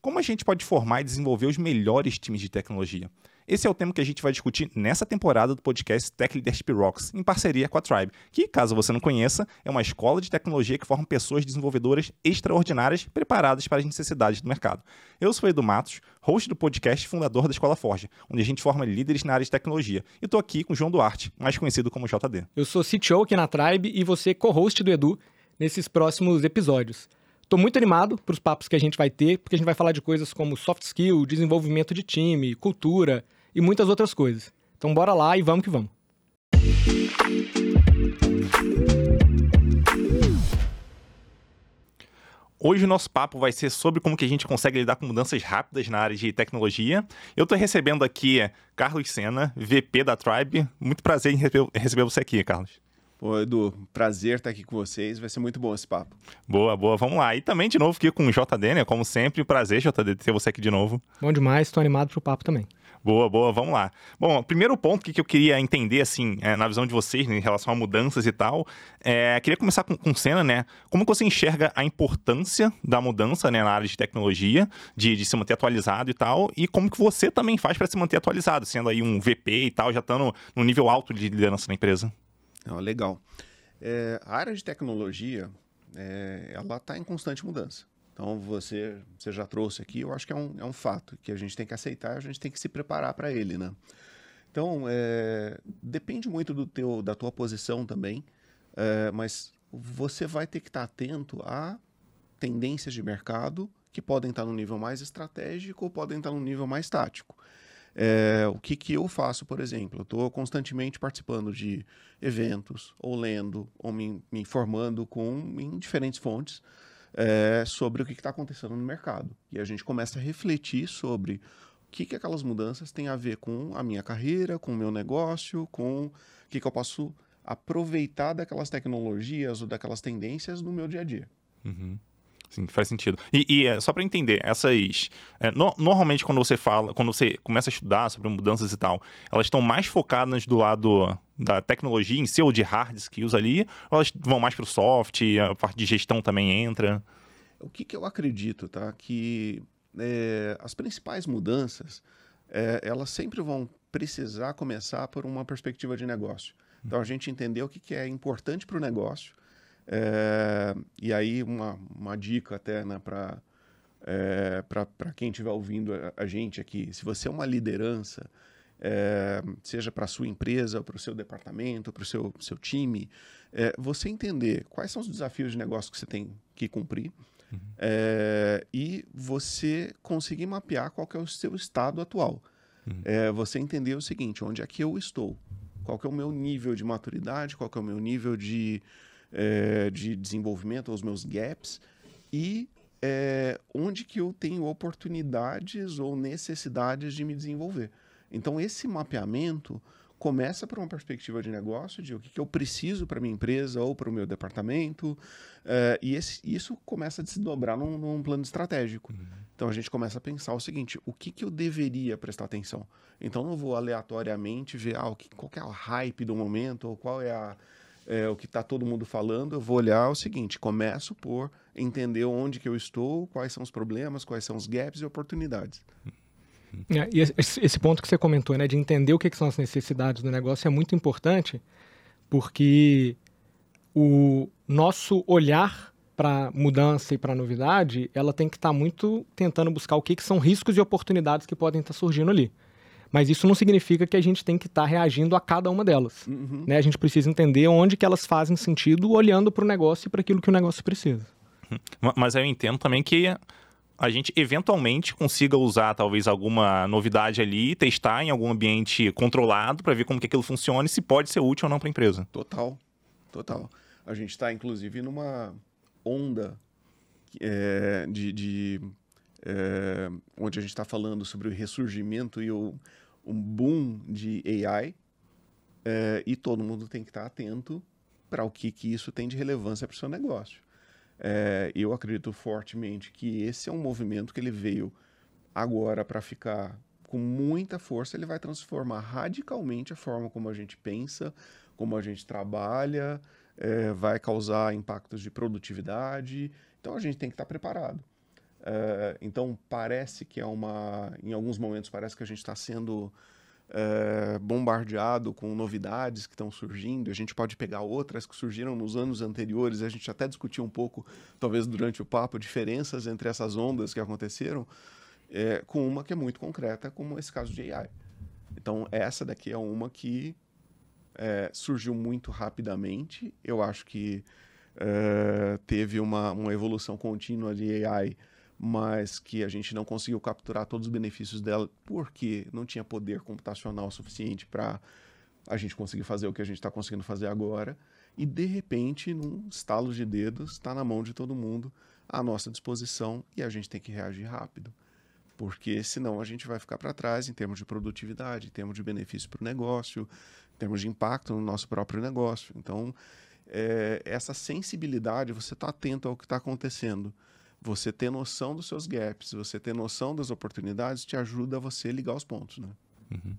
Como a gente pode formar e desenvolver os melhores times de tecnologia? Esse é o tema que a gente vai discutir nessa temporada do podcast Tech Leadership Rocks, em parceria com a Tribe, que, caso você não conheça, é uma escola de tecnologia que forma pessoas desenvolvedoras extraordinárias preparadas para as necessidades do mercado. Eu sou Edu Matos, host do podcast e fundador da Escola Forja, onde a gente forma líderes na área de tecnologia. E estou aqui com João Duarte, mais conhecido como JD. Eu sou CTO aqui na Tribe e você co-host do Edu nesses próximos episódios. Estou muito animado para os papos que a gente vai ter, porque a gente vai falar de coisas como soft skill, desenvolvimento de time, cultura e muitas outras coisas. Então bora lá e vamos que vamos. Hoje o nosso papo vai ser sobre como que a gente consegue lidar com mudanças rápidas na área de tecnologia. Eu estou recebendo aqui Carlos Sena, VP da Tribe. Muito prazer em receber você aqui, Carlos. Pô, Edu, prazer estar aqui com vocês. Vai ser muito bom esse papo. Boa, boa. Vamos lá. E também de novo aqui com o JD, né? Como sempre, prazer, JD, ter você aqui de novo. Bom demais, estou animado pro papo também. Boa, boa, vamos lá. Bom, primeiro ponto que, eu queria entender, assim, é, na visão de vocês, né, em relação a mudanças e tal, é, queria começar com, com cena, né? Como você enxerga a importância da mudança né, na área de tecnologia, de, de se manter atualizado e tal, e como que você também faz para se manter atualizado, sendo aí um VP e tal, já estando no nível alto de liderança na empresa? Oh, legal. É, a área de tecnologia, é, ela está em constante mudança. Então você, você já trouxe aqui, eu acho que é um, é um fato que a gente tem que aceitar, a gente tem que se preparar para ele, né? Então é, depende muito do teu, da tua posição também, é, mas você vai ter que estar atento a tendências de mercado que podem estar no nível mais estratégico ou podem estar no nível mais tático. É, o que, que eu faço, por exemplo? Eu estou constantemente participando de eventos, ou lendo, ou me, me informando com, em diferentes fontes é, sobre o que está acontecendo no mercado. E a gente começa a refletir sobre o que, que aquelas mudanças têm a ver com a minha carreira, com o meu negócio, com o que, que eu posso aproveitar daquelas tecnologias ou daquelas tendências no meu dia a dia. Uhum. Sim, faz sentido. E, e é, só para entender, essas. É, no, normalmente, quando você fala, quando você começa a estudar sobre mudanças e tal, elas estão mais focadas do lado da tecnologia em si, ou de hard skills ali, ou elas vão mais para o soft, a parte de gestão também entra? O que, que eu acredito, tá? Que é, as principais mudanças, é, elas sempre vão precisar começar por uma perspectiva de negócio. Então, a gente entender o que, que é importante para o negócio é, e aí, uma, uma dica até né, para é, para quem estiver ouvindo a, a, gente aqui: se você é uma liderança, é, seja para a sua empresa, para o seu departamento, para o seu, seu time, é, você entender quais são os desafios de negócio que você tem que cumprir uhum. e você conseguir mapear qual é o seu estado atual. Uhum. Você entender o seguinte: onde é que eu estou? Qual é o meu nível de maturidade? Qual é o meu nível de é, de desenvolvimento, os meus gaps, e é, onde que eu tenho oportunidades ou necessidades de me desenvolver. Então, esse mapeamento começa por uma perspectiva de negócio, de o que, que eu preciso para minha empresa ou para o meu departamento, é, e esse, isso começa a se dobrar num, num plano estratégico. Uhum. Então a gente começa a pensar o seguinte: o que, que eu deveria prestar atenção? Então não vou aleatoriamente ver ah, o que, qual é o hype do momento, ou qual é a, é, o que está todo mundo falando, eu vou olhar o seguinte: começo por entender onde que eu estou, quais são os problemas, quais são os gaps e oportunidades. É, e esse ponto que você comentou, né, de entender o que, que são as necessidades do negócio é muito importante, porque o nosso olhar para mudança e para novidade, ela tem que estar tá muito tentando buscar o que, que são riscos e oportunidades que podem estar tá surgindo ali. Mas isso não significa que a gente tem que estar tá reagindo a cada uma delas. Uhum. Né? A gente precisa entender onde que elas fazem sentido olhando para o negócio e para aquilo que o negócio precisa. Uhum. Mas eu entendo também que a gente eventualmente consiga usar talvez alguma novidade ali, testar em algum ambiente controlado para ver como que aquilo funciona e se pode ser útil ou não para a empresa. Total, total. A gente está inclusive numa onda é, de, de é, onde a gente está falando sobre o ressurgimento e o um boom de AI, é, e todo mundo tem que estar tá atento para o que, que isso tem de relevância para o seu negócio. É, eu acredito fortemente que esse é um movimento que ele veio agora para ficar com muita força, ele vai transformar radicalmente a forma como a gente pensa, como a gente trabalha, é, vai causar impactos de produtividade. Então a gente tem que estar tá preparado. É, então parece que é uma, em alguns momentos parece que a gente está sendo é, bombardeado com novidades que estão surgindo. A gente pode pegar outras que surgiram nos anos anteriores. A gente até discutiu um pouco, talvez durante o papo, diferenças entre essas ondas que aconteceram, é, com uma que é muito concreta, como esse caso de AI. Então, essa daqui é uma que surgiu muito rapidamente. Eu acho que é, teve uma, uma evolução contínua de AI mas que a gente não conseguiu capturar todos os benefícios dela porque não tinha poder computacional suficiente para a gente conseguir fazer o que a gente está conseguindo fazer agora. E de repente, num estalo de dedos, está na mão de todo mundo à nossa disposição e a gente tem que reagir rápido. Porque senão a gente vai ficar para trás em termos de produtividade, em termos de benefício para o negócio, em termos de impacto no nosso próprio negócio. Então, é, essa sensibilidade, você está atento ao que está acontecendo você ter noção dos seus gaps, você ter noção das oportunidades, te ajuda a você ligar os pontos, né? Uhum.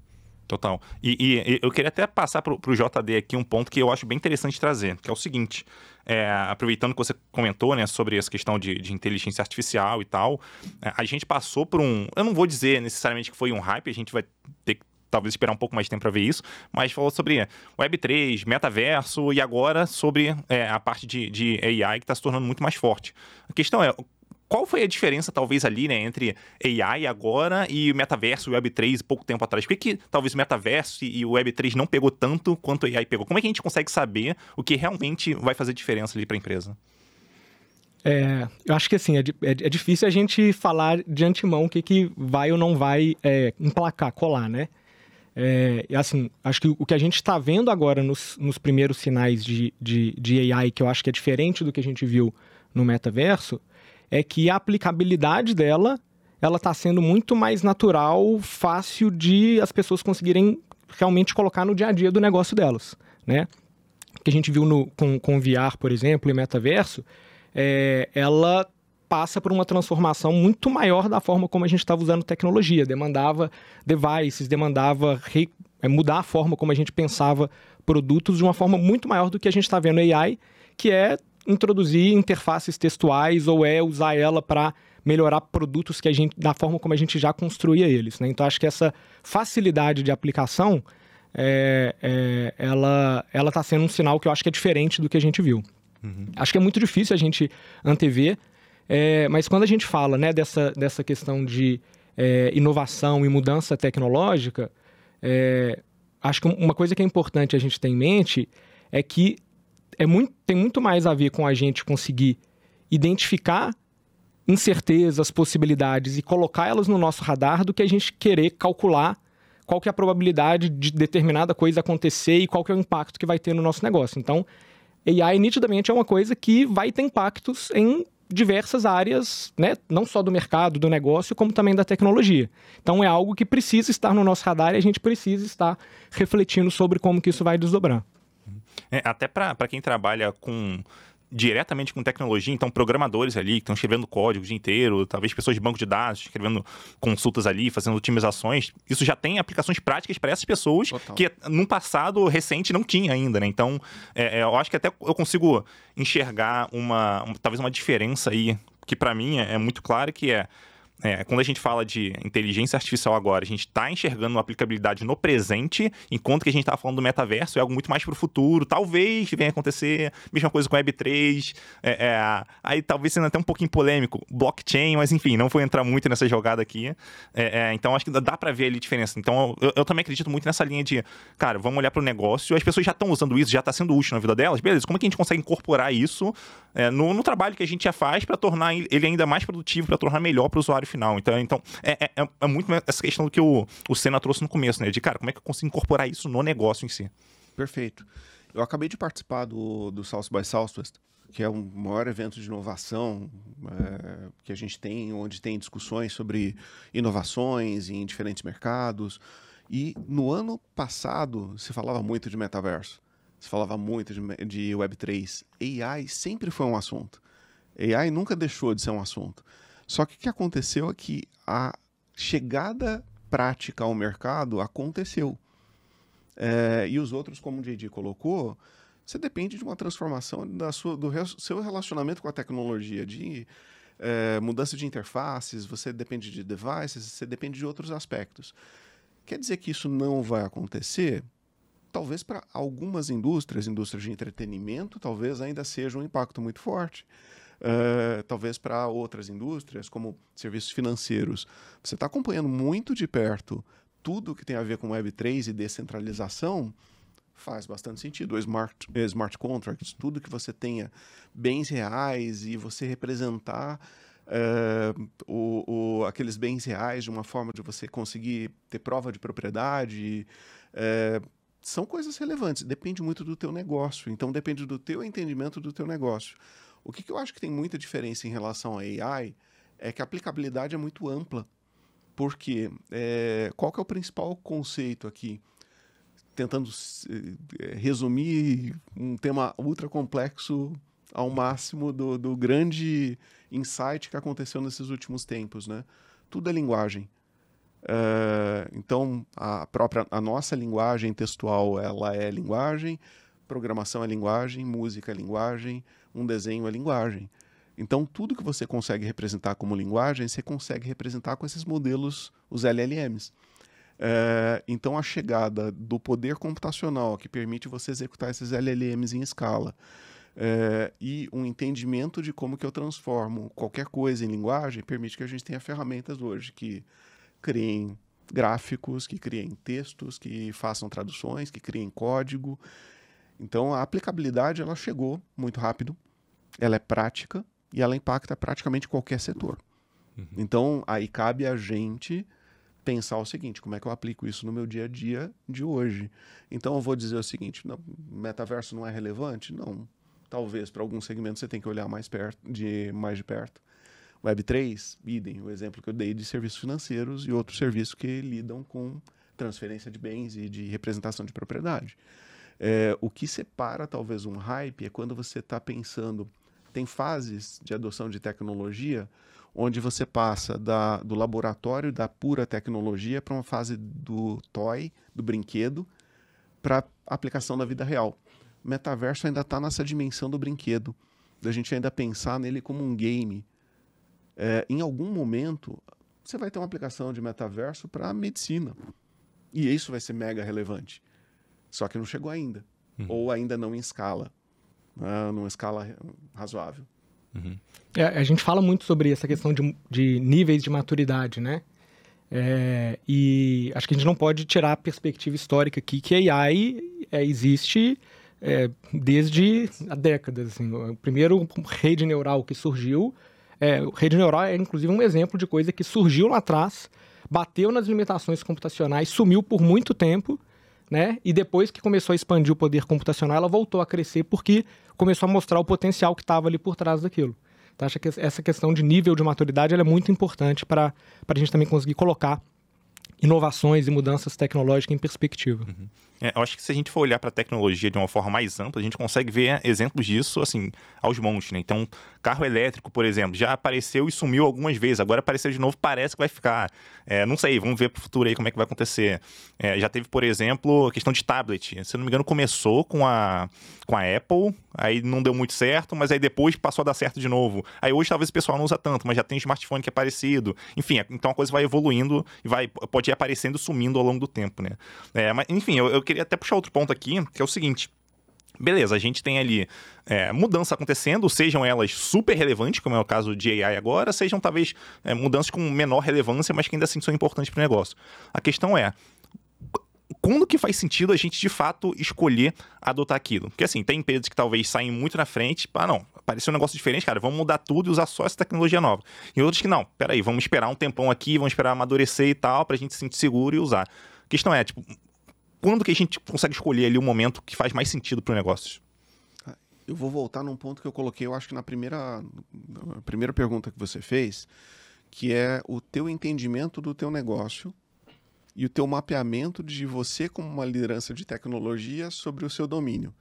Total. E, e, eu queria até passar para o JD aqui um ponto que eu acho bem interessante trazer, que é o seguinte: é, aproveitando que você comentou né, sobre essa questão de, de, inteligência artificial e tal, é, a gente passou por um. Eu não vou dizer necessariamente que foi um hype, a gente vai ter que talvez esperar um pouco mais de tempo para ver isso, mas falou sobre Web3, metaverso e agora sobre é, a parte de, de AI que está se tornando muito mais forte. A questão é, qual foi a diferença, talvez, ali, né, entre AI agora e metaverso e o Web3 pouco tempo atrás? Por que, que talvez o metaverso e o Web3 não pegou tanto quanto o AI pegou? Como é que a gente consegue saber o que realmente vai fazer diferença ali para a empresa? É, eu acho que assim, é, é, é, difícil a gente falar de antemão o que, que vai ou não vai é, emplacar, colar, né? É, assim, acho que o que a gente está vendo agora nos, nos primeiros sinais de, de, de, AI, que eu acho que é diferente do que a gente viu no metaverso, é que a aplicabilidade dela ela está sendo muito mais natural, fácil de as pessoas conseguirem realmente colocar no dia a dia do negócio delas, né? Que a gente viu no, com, com VR, por exemplo, e metaverso, é, ela passa por uma transformação muito maior da forma como a gente estava usando tecnologia. Demandava devices, demandava re, é, mudar a forma como a gente pensava produtos de uma forma muito maior do que a gente está vendo AI, que é introduzir interfaces textuais ou é usar ela para melhorar produtos que a gente da forma como a gente já construía eles. Né? Então acho que essa facilidade de aplicação é, é, ela ela está sendo um sinal que eu acho que é diferente do que a gente viu. Uhum. Acho que é muito difícil a gente antever é, mas quando a gente fala né, dessa, dessa questão de é, inovação e mudança tecnológica, é, acho que uma coisa que é importante a gente ter em mente é que é muito, tem muito mais a ver com a gente conseguir identificar incertezas, possibilidades e colocar elas no nosso radar do que a gente querer calcular qual que é a probabilidade de determinada coisa acontecer e qual que é o impacto que vai ter no nosso negócio. Então, AI nitidamente é uma coisa que vai ter impactos em diversas áreas, né, não só do mercado, do negócio, como também da tecnologia. Então é algo que precisa estar no nosso radar e a gente precisa estar refletindo sobre como que isso vai desdobrar. É, até para quem trabalha com diretamente com tecnologia, então programadores ali que estão escrevendo código o dia inteiro, talvez pessoas de banco de dados escrevendo consultas ali, fazendo otimizações, isso já tem aplicações práticas para essas pessoas Total. que num passado recente não tinha ainda, né? Então, é, é, eu acho que até eu consigo enxergar uma, talvez uma diferença aí que para mim é, é muito clara que é é, quando a gente fala de inteligência artificial agora, a gente está enxergando uma aplicabilidade no presente, enquanto que a gente estava falando do metaverso, é algo muito mais para o futuro. Talvez venha acontecer, mesma coisa com Web3. É, é, aí talvez sendo até um pouquinho polêmico, blockchain, mas enfim, não vou entrar muito nessa jogada aqui. É, é, então acho que dá para ver ali a diferença. Então eu, eu, também acredito muito nessa linha de, cara, vamos olhar para o negócio, as pessoas já estão usando isso, já está sendo útil na vida delas, beleza, como é que a gente consegue incorporar isso é, no, no, trabalho que a gente já faz para tornar ele ainda mais produtivo, para tornar melhor para o usuário final. Então, então é, é, é, muito essa questão do que o, o Senna trouxe no começo, né? De, cara, como é que eu consigo incorporar isso no negócio em si? Perfeito. Eu acabei de participar do, do South by Southwest, que é o maior evento de inovação é, que a gente tem, onde tem discussões sobre inovações em diferentes mercados. E no ano passado se falava muito de metaverso, se falava muito de, de Web3. AI sempre foi um assunto. AI nunca deixou de ser um assunto. Só que o que aconteceu é que a chegada prática ao mercado aconteceu. É, e os outros, como o JD colocou, você depende de uma transformação da sua, do seu relacionamento com a tecnologia, de é, mudança de interfaces, você depende de devices, você depende de outros aspectos. Quer dizer que isso não vai acontecer? Talvez para algumas indústrias, indústrias de entretenimento, talvez ainda seja um impacto muito forte. Uh, talvez para outras indústrias, como serviços financeiros. Você está acompanhando muito de perto tudo que tem a ver com Web3 e descentralização, faz bastante sentido. Smart, smart contracts, tudo que você tenha bens reais e você representar uh, o, o, aqueles bens reais de uma forma de você conseguir ter prova de propriedade. Uh, são coisas relevantes, depende muito do teu negócio. Então depende do teu entendimento do teu negócio. O que, que eu acho que tem muita diferença em relação a AI é que a aplicabilidade é muito ampla. Porque é, qual que é o principal conceito aqui? tentando eh, resumir um tema ultra complexo ao máximo do, do grande insight que aconteceu nesses últimos tempos, né? Tudo é linguagem. Uh, então, a própria a nossa linguagem textual ela é linguagem, programação é linguagem, música é linguagem, um desenho é linguagem. Então, tudo que você consegue representar como linguagem, você consegue representar com esses modelos, os LLMs. É, então, a chegada do poder computacional que permite você executar esses LLMs em escala é, e um entendimento de como que eu transformo qualquer coisa em linguagem permite que a gente tenha ferramentas hoje que criem gráficos, que criem textos, que façam traduções, que criem código. Então, a aplicabilidade ela chegou muito rápido, ela é prática e ela impacta praticamente qualquer setor. Uhum. Então, aí cabe a gente pensar o seguinte: como é que eu aplico isso no meu dia a dia de hoje? Então eu vou dizer o seguinte: não, metaverso não é relevante? Não. Talvez para alguns segmentos você tem que olhar mais, perto, de, mais de perto. Web3, idem, o exemplo que eu dei de serviços financeiros e outros serviços que lidam com transferência de bens e de representação de propriedade. É, o que separa talvez um hype é quando você está pensando, tem fases de adoção de tecnologia onde você passa da, do laboratório da pura tecnologia para uma fase do toy, do brinquedo, para aplicação da vida real. O metaverso ainda está nessa dimensão do brinquedo, da gente ainda pensar nele como um game. É, em algum momento, você vai ter uma aplicação de metaverso para medicina. E isso vai ser mega relevante. Só que não chegou ainda. Uhum. Ou ainda não em escala. Né, numa escala razoável. Uhum. É, a gente fala muito sobre essa questão de, de níveis de maturidade, né? É, e acho que a gente não pode tirar a perspectiva histórica aqui que a AI é, existe é, desde há décadas. Assim. O primeiro rede neural que surgiu, é, rede neural é inclusive um exemplo de coisa que surgiu lá atrás, bateu nas limitações computacionais, sumiu por muito tempo, né? E depois que começou a expandir o poder computacional, ela voltou a crescer porque começou a mostrar o potencial que estava ali por trás daquilo. Então, acho que essa questão de nível de maturidade é muito importante para a gente também conseguir colocar inovações e mudanças tecnológicas em perspectiva. Uhum. É, eu acho que se a gente for olhar para a tecnologia de uma forma mais ampla, a gente consegue ver exemplos disso, assim, aos montes, né? Então, carro elétrico, por exemplo, já apareceu e sumiu algumas vezes, agora apareceu de novo, parece que vai ficar. É, não sei, vamos ver para o futuro aí como é que vai acontecer. É, já teve, por exemplo, a questão de tablet. Se não me engano, começou com a, com a Apple, aí não deu muito certo, mas aí depois passou a dar certo de novo. Aí hoje talvez o pessoal não usa tanto, mas já tem smartphone que é parecido. Enfim, então a coisa vai evoluindo e vai, pode ir aparecendo sumindo ao longo do tempo, né? É, mas, enfim, eu, eu queria até puxar outro ponto aqui, que é o seguinte. Beleza, a gente tem ali é, mudanças acontecendo, sejam elas super relevantes, como é o caso de AI agora, sejam talvez é, mudanças com menor relevância, mas que ainda assim são importantes para o negócio. A questão é, quando que faz sentido a gente de fato escolher adotar aquilo? Porque assim, tem empresas que talvez saem muito na frente, ah não, apareceu um negócio diferente, cara, vamos mudar tudo e usar só essa tecnologia nova. E outros que não, peraí, vamos esperar um tempão aqui, vamos esperar amadurecer e tal, pra gente se sentir seguro e usar. A questão é, tipo, quando que a gente consegue escolher ali o momento que faz mais sentido para o negócio? Eu vou voltar num ponto que eu coloquei, eu acho que na primeira, na primeira pergunta que você fez, que é o teu entendimento do teu negócio e o teu mapeamento de você como uma liderança de tecnologia sobre o seu domínio.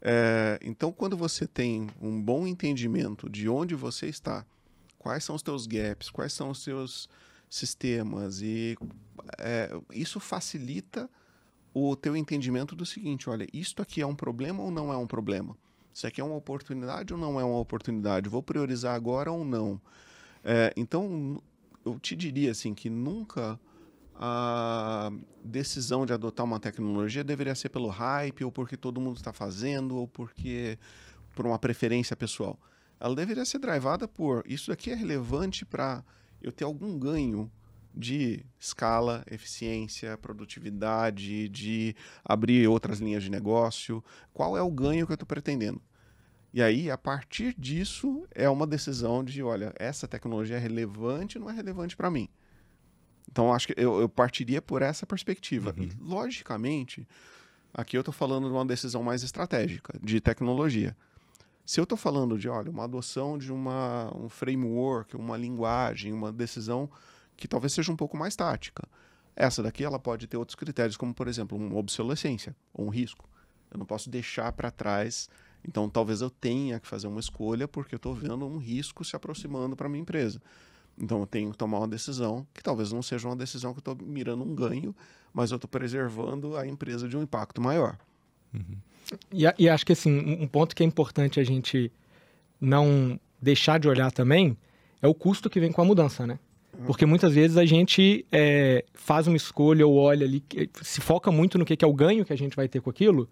É, então, quando você tem um bom entendimento de onde você está, quais são os teus gaps, quais são os seus sistemas, e é, isso facilita o teu entendimento do seguinte: olha, isto aqui é um problema ou não é um problema? Isso aqui é uma oportunidade ou não é uma oportunidade? Vou priorizar agora ou não? É, então, eu te diria assim que nunca a decisão de adotar uma tecnologia deveria ser pelo hype ou porque todo mundo está fazendo ou porque por uma preferência pessoal. Ela deveria ser drivada por isso aqui é relevante para eu ter algum ganho de escala, eficiência, produtividade, de abrir outras linhas de negócio. Qual é o ganho que eu estou pretendendo? E aí, a partir disso, é uma decisão de, olha, essa tecnologia é relevante ou não é relevante para mim? Então, acho que eu, eu, partiria por essa perspectiva. Uhum. E, logicamente, aqui eu estou falando de uma decisão mais estratégica, de tecnologia. Se eu estou falando de, olha, uma adoção de uma, um framework, uma linguagem, uma decisão que talvez seja um pouco mais tática. Essa daqui ela pode ter outros critérios, como por exemplo, uma obsolescência ou um risco. Eu não posso deixar para trás. Então, talvez eu tenha que fazer uma escolha porque eu estou vendo um risco se aproximando para minha empresa. Então, eu tenho que tomar uma decisão que talvez não seja uma decisão que eu estou mirando um ganho, mas eu estou preservando a empresa de um impacto maior. Uhum. E, e acho que assim, um ponto que é importante a gente não deixar de olhar também é o custo que vem com a mudança, né? Porque muitas vezes a gente é, faz uma escolha ou olha ali, se foca muito no que, é o ganho que a gente vai ter com aquilo,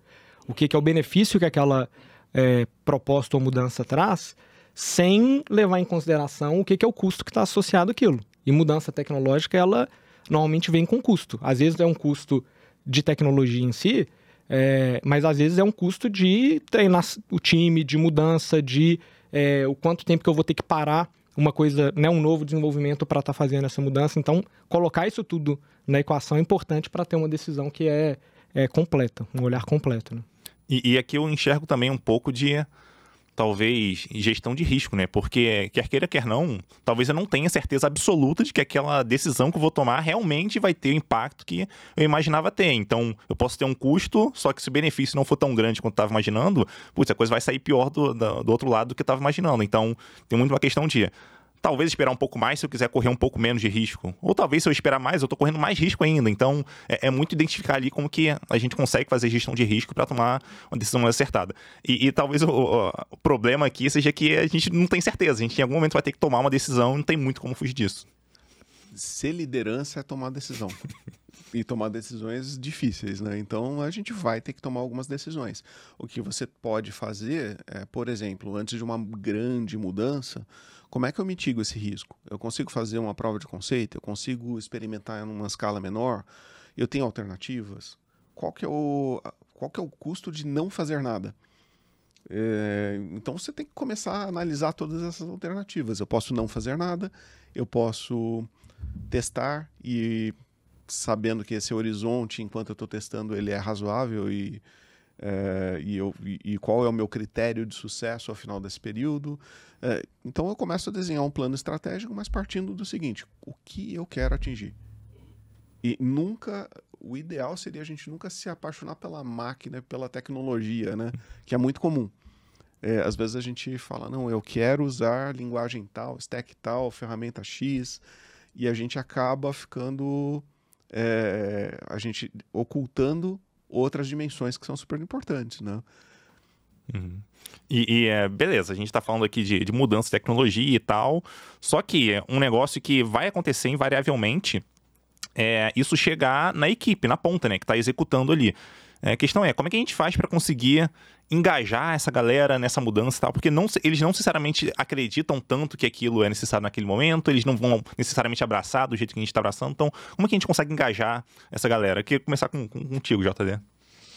o que, é o benefício que aquela é, proposta ou mudança traz, sem levar em consideração o que, é o custo que está associado àquilo. E mudança tecnológica, ela normalmente vem com custo. Às vezes é um custo de tecnologia em si, é, mas às vezes é um custo de treinar o time, de mudança, de é, o quanto tempo que eu vou ter que parar uma coisa, né, um novo desenvolvimento para estar tá fazendo essa mudança. Então, colocar isso tudo na equação é importante para ter uma decisão que é, é completa, um olhar completo. Né? E, e aqui eu enxergo também um pouco de talvez gestão de risco, né? Porque quer queira, quer não, talvez eu não tenha certeza absoluta de que aquela decisão que eu vou tomar realmente vai ter o impacto que eu imaginava ter. Então, eu posso ter um custo, só que se o benefício não for tão grande quanto eu estava imaginando, putz, a coisa vai sair pior do, do, do outro lado do que eu estava imaginando. Então, tem muito uma questão de talvez esperar um pouco mais se eu quiser correr um pouco menos de risco. Ou talvez se eu esperar mais, eu estou correndo mais risco ainda. Então, é, é, muito identificar ali como que a gente consegue fazer gestão de risco para tomar uma decisão mais acertada. E, e talvez o, o, problema aqui seja que a gente não tem certeza. A gente em algum momento vai ter que tomar uma decisão não tem muito como fugir disso. Ser liderança é tomar decisão. e tomar decisões difíceis, né? Então a gente vai ter que tomar algumas decisões. O que você pode fazer é, por exemplo, antes de uma grande mudança, como é que eu mitigo esse risco? Eu consigo fazer uma prova de conceito? Eu consigo experimentar em uma escala menor? Eu tenho alternativas? Qual que é o, qual que é o custo de não fazer nada? É, então você tem que começar a analisar todas essas alternativas. Eu posso não fazer nada, eu posso testar e sabendo que esse horizonte, enquanto eu estou testando, ele é razoável e é, e, eu, e, qual é o meu critério de sucesso ao final desse período. É, então eu começo a desenhar um plano estratégico, mas partindo do seguinte: o que eu quero atingir? E nunca, o ideal seria a gente nunca se apaixonar pela máquina, pela tecnologia, né? Que é muito comum. É, às vezes a gente fala, não, eu quero usar linguagem tal, stack tal, ferramenta X, e a gente acaba ficando, é, a gente ocultando outras dimensões que são super importantes, né? Uhum. E, e é, beleza, a gente está falando aqui de, de mudança de tecnologia e tal, só que é um negócio que vai acontecer invariavelmente é isso chegar na equipe, na ponta, né, que está executando ali. É, a questão é, como é que a gente faz para conseguir engajar essa galera nessa mudança e tal? Porque não, eles não necessariamente acreditam tanto que aquilo é necessário naquele momento, eles não vão necessariamente abraçar do jeito que a gente está abraçando. Então, como é que a gente consegue engajar essa galera? Eu queria começar com, com, contigo, JD.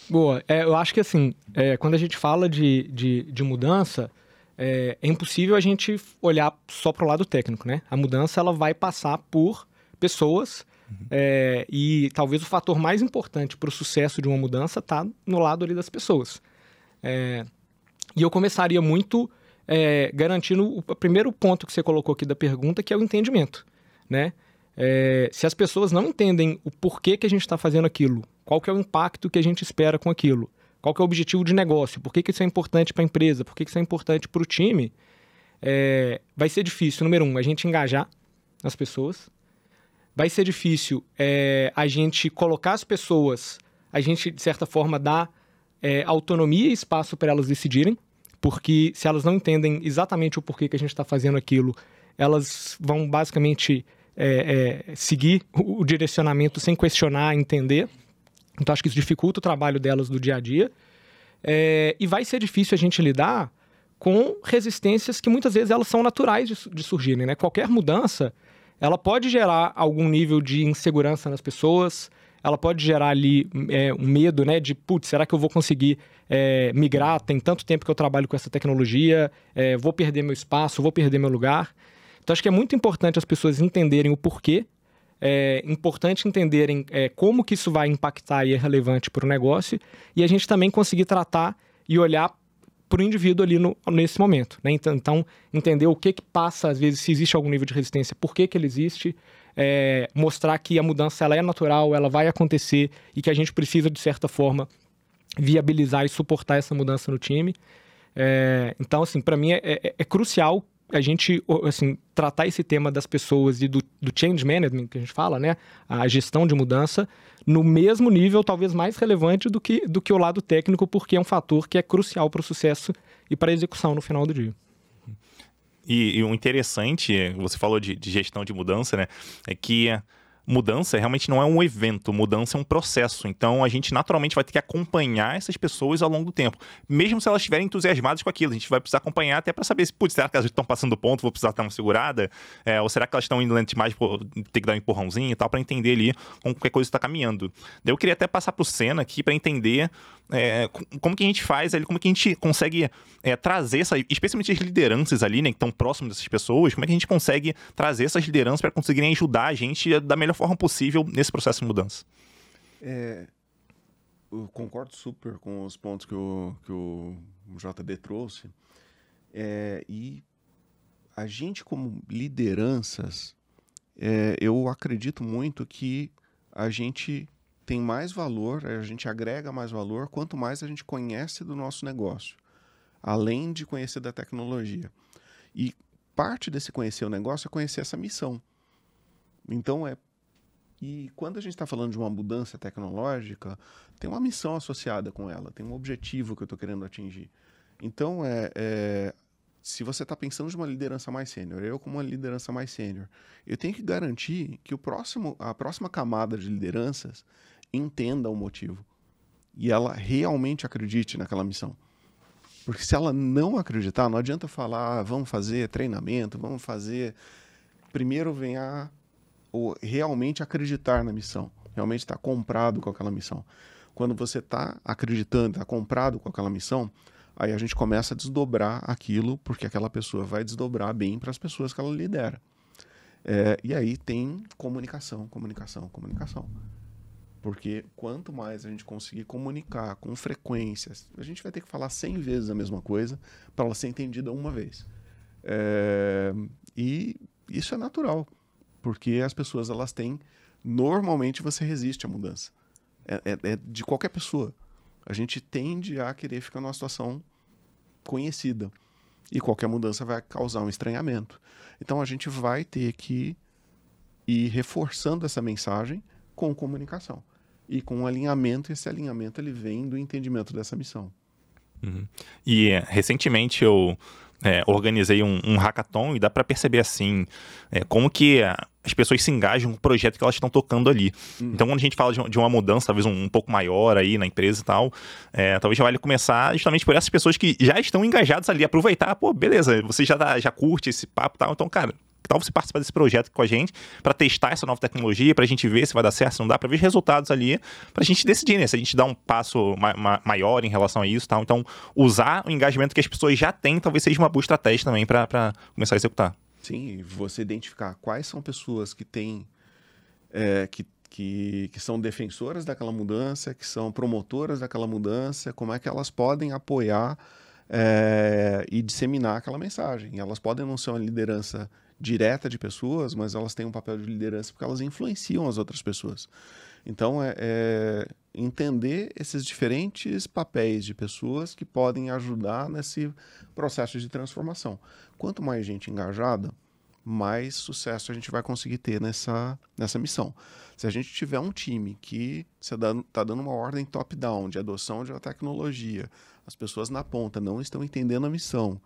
Boa. É, eu acho que assim, é, quando a gente fala de, de, de mudança, é, é, impossível a gente olhar só para o lado técnico, né? A mudança ela vai passar por pessoas uhum. é, e talvez o fator mais importante para o sucesso de uma mudança está no lado ali das pessoas. É, e eu começaria muito é, garantindo o primeiro ponto que você colocou aqui da pergunta, que é o entendimento, né? É, se as pessoas não entendem o porquê que a gente está fazendo aquilo, qual que é o impacto que a gente espera com aquilo, qual que é o objetivo de negócio, por que, que isso é importante para a empresa, por que, que isso é importante para o time, é, vai ser difícil, número um, a gente engajar as pessoas, vai ser difícil é, a gente colocar as pessoas, a gente, de certa forma, dar é, autonomia e espaço para elas decidirem, porque se elas não entendem exatamente o porquê que a gente está fazendo aquilo, elas vão basicamente é, é, seguir o, o direcionamento sem questionar, entender. Então, acho que isso dificulta o trabalho delas do dia a dia. É, e vai ser difícil a gente lidar com resistências que muitas vezes elas são naturais de, de surgirem. Né? Qualquer mudança, ela pode gerar algum nível de insegurança nas pessoas, ela pode gerar ali é, um medo, né, de, putz, será que eu vou conseguir é, migrar? Tem tanto tempo que eu trabalho com essa tecnologia, é, vou perder meu espaço, vou perder meu lugar. Então, acho que é muito importante as pessoas entenderem o porquê, é importante entenderem é, como que isso vai impactar e é relevante para o negócio, e a gente também conseguir tratar e olhar para o indivíduo ali no, nesse momento. Né? Então, então, entender o que, que passa, às vezes, se existe algum nível de resistência, por que, que ele existe, é, mostrar que a mudança ela é natural, ela vai acontecer e que a gente precisa, de certa forma, viabilizar e suportar essa mudança no time. É, então, assim, para mim é, é, é, crucial a gente assim, tratar esse tema das pessoas e do, do change management que a gente fala, né? A gestão de mudança no mesmo nível, talvez mais relevante do que, do que o lado técnico, porque é um fator que é crucial para o sucesso e para a execução no final do dia. E, e, o interessante, você falou de, de, gestão de mudança, né? É que mudança realmente não é um evento, mudança é um processo. Então a gente naturalmente vai ter que acompanhar essas pessoas ao longo do tempo. Mesmo se elas estiverem entusiasmadas com aquilo, a gente vai precisar acompanhar até para saber se, putz, será que elas estão passando do ponto, vou precisar dar uma segurada? É, ou será que elas estão indo lento demais, ter que dar um empurrãozinho e tal, para entender ali como qualquer coisa está caminhando. Daí eu queria até passar para o Senna aqui para entender é, como que a gente faz ali, como que a gente consegue é, trazer, essa, especialmente as lideranças ali, né, que estão próximos dessas pessoas, como é que a gente consegue trazer essas lideranças para conseguirem ajudar a gente da melhor forma possível nesse processo de mudança. É, eu concordo super com os pontos que o, que o JD trouxe. É, e a gente, como lideranças, é, eu acredito muito que a gente tem mais valor, a gente agrega mais valor quanto mais a gente conhece do nosso negócio, além de conhecer da tecnologia. E parte desse conhecer o negócio é conhecer essa missão. Então é e quando a gente está falando de uma mudança tecnológica, tem uma missão associada com ela, tem um objetivo que eu estou querendo atingir. Então, é, é se você está pensando de uma liderança mais sênior, eu como uma liderança mais sênior, eu tenho que garantir que o próximo, a próxima camada de lideranças entenda o motivo e ela realmente acredite naquela missão. Porque se ela não acreditar, não adianta falar, ah, vamos fazer treinamento, vamos fazer. Primeiro vem a ou realmente acreditar na missão, realmente estar tá comprado com aquela missão. Quando você está acreditando, está comprado com aquela missão, aí a gente começa a desdobrar aquilo, porque aquela pessoa vai desdobrar bem para as pessoas que ela lidera. É, e aí tem comunicação, comunicação, comunicação. Porque quanto mais a gente conseguir comunicar com frequência, a gente vai ter que falar 100 vezes a mesma coisa para ela ser entendida uma vez. É, e isso é natural porque as pessoas elas têm normalmente você resiste à mudança. É, é, é, de qualquer pessoa. A gente tende a querer ficar numa situação conhecida. E qualquer mudança vai causar um estranhamento. Então a gente vai ter que ir reforçando essa mensagem com comunicação. E com um alinhamento esse alinhamento ele vem do entendimento dessa missão. Uhum. e recentemente eu é, organizei um, um, hackathon e dá para perceber assim é, como que as pessoas se engajam com o projeto que elas estão tocando ali. Uhum. Então, quando a gente fala de, de uma mudança, talvez um, um, pouco maior aí na empresa e tal, é, talvez já vale começar justamente por essas pessoas que já estão engajadas ali, aproveitar, pô, beleza, você já, tá, já curte esse papo e tal, então, cara, tal você participar desse projeto com a gente para testar essa nova tecnologia, para a gente ver se vai dar certo, se não dá, para ver os resultados ali, para a gente decidir, né? Se a gente dá um passo ma ma maior em relação a isso tal. Então, usar o engajamento que as pessoas já têm talvez seja uma boa estratégia também para começar a executar. Sim, você identificar quais são pessoas que têm. É, que que, que, são defensoras daquela mudança, que são promotoras daquela mudança, como é que elas podem apoiar é, e disseminar aquela mensagem. Elas podem não ser uma liderança direta de pessoas, mas elas têm um papel de liderança porque elas influenciam as outras pessoas. Então, é, é entender esses diferentes papéis de pessoas que podem ajudar nesse processo de transformação. Quanto mais gente engajada, mais sucesso a gente vai conseguir ter nessa, nessa missão. Se a gente tiver um time que está dando uma ordem top-down de adoção de uma tecnologia, as pessoas na ponta não estão entendendo a missão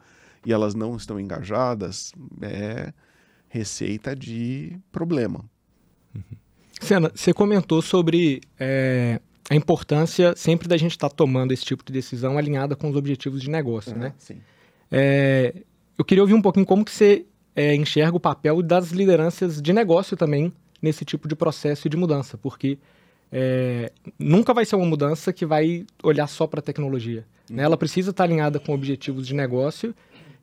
e elas não estão engajadas, é receita de problema. Uhum. Sena, você comentou sobre é, a importância sempre da gente estar tá tomando esse tipo de decisão alinhada com os objetivos de negócio, uhum, né? Sim. É, eu queria ouvir um pouquinho como que você é, enxerga o papel das lideranças de negócio também nesse tipo de processo de mudança, porque é, nunca vai ser uma mudança que vai olhar só para a tecnologia. Uhum. Né? Ela precisa estar alinhada com objetivos de negócio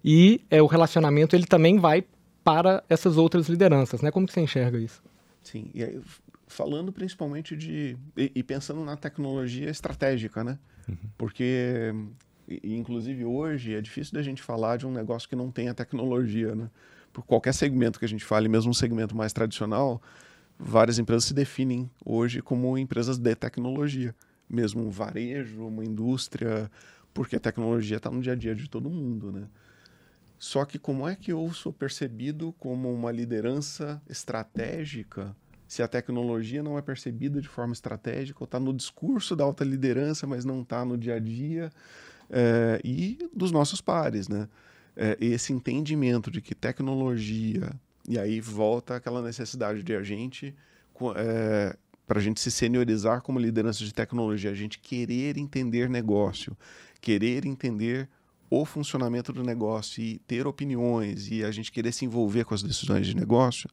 e é, o relacionamento ele também vai para essas outras lideranças. Né? Como que você enxerga isso? Sim, e aí, falando principalmente de. E, e, pensando na tecnologia estratégica, né? Uhum. Porque, inclusive hoje, é difícil da gente falar de um negócio que não tenha tecnologia, né? Por qualquer segmento que a gente fale, mesmo um segmento mais tradicional, várias empresas se definem hoje como empresas de tecnologia, mesmo um varejo, uma indústria, porque a tecnologia está no dia a dia de todo mundo, né? Só que como é que eu sou percebido como uma liderança estratégica se a tecnologia não é percebida de forma estratégica ou está no discurso da alta liderança, mas não está no dia a dia é, e dos nossos pares, né? É, esse entendimento de que tecnologia, e aí volta aquela necessidade de a gente, é, para a gente se seniorizar como liderança de tecnologia, a gente querer entender negócio, querer entender o funcionamento do negócio e ter opiniões e a gente querer se envolver com as decisões de negócio,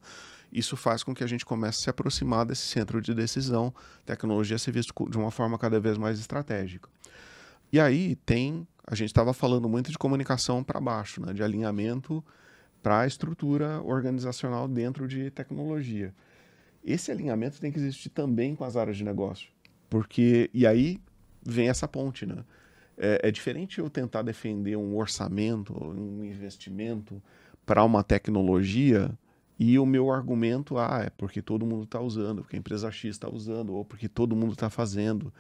isso faz com que a gente comece a se aproximar desse centro de decisão, tecnologia ser visto de uma forma cada vez mais estratégica. E aí tem, a gente estava falando muito de comunicação para baixo, né, de alinhamento para a estrutura organizacional dentro de tecnologia. Esse alinhamento tem que existir também com as áreas de negócio, porque e aí vem essa ponte, né? É, é diferente eu tentar defender um orçamento, um investimento para uma tecnologia e o meu argumento ah, é porque todo mundo está usando, porque a empresa X está usando, ou porque todo mundo está fazendo,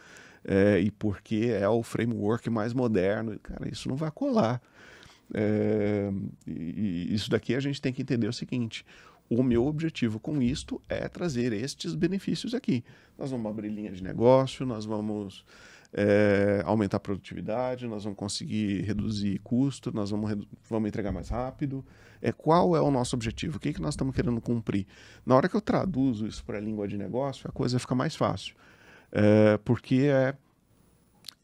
é, e porque é o framework mais moderno. Cara, isso não vai colar. É, e isso daqui a gente tem que entender o seguinte: o meu objetivo com isto é trazer estes benefícios aqui. Nós vamos abrir linhas de negócio, nós vamos é, aumentar a produtividade, nós vamos conseguir reduzir custo, nós vamos, vamos entregar mais rápido. É, qual é o nosso objetivo? O que, que nós estamos querendo cumprir? Na hora que eu traduzo isso para a língua de negócio, a coisa fica mais fácil. É, porque é,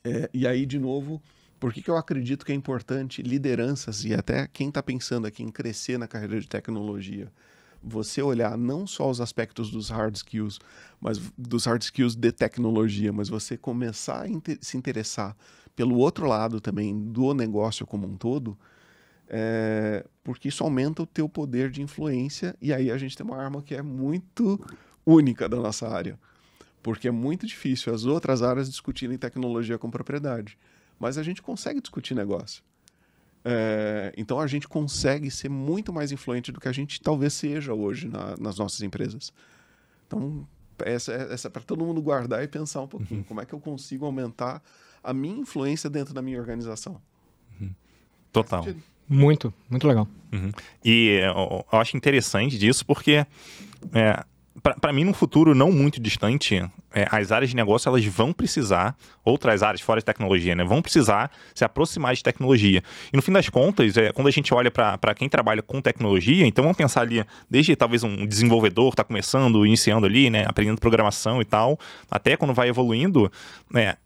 é, E aí, de novo, por que, que eu acredito que é importante lideranças e até quem está pensando aqui em crescer na carreira de tecnologia? Você olhar não só os aspectos dos hard skills, mas dos hard skills de tecnologia, mas você começar a inter se interessar pelo outro lado também do negócio como um todo, é, porque isso aumenta o teu poder de influência e aí a gente tem uma arma que é muito única da nossa área, porque é muito difícil as outras áreas discutirem tecnologia com propriedade mas a gente consegue discutir negócio. É, então a gente consegue ser muito mais influente do que a gente talvez seja hoje na, nas nossas empresas. Então, essa, essa é para todo mundo guardar e pensar um pouquinho. Uhum. Como é que eu consigo aumentar a minha influência dentro da minha organização? Uhum. Total. Muito, muito legal. Uhum. E eu, eu, acho interessante disso porque é, para mim, no futuro não muito distante, é, as áreas de negócio elas vão precisar, outras áreas fora de tecnologia, né, vão precisar se aproximar de tecnologia. E no fim das contas, é, quando a gente olha para quem trabalha com tecnologia, então vamos pensar ali, desde talvez um desenvolvedor está começando, iniciando ali, né, aprendendo programação e tal, até quando vai evoluindo, né,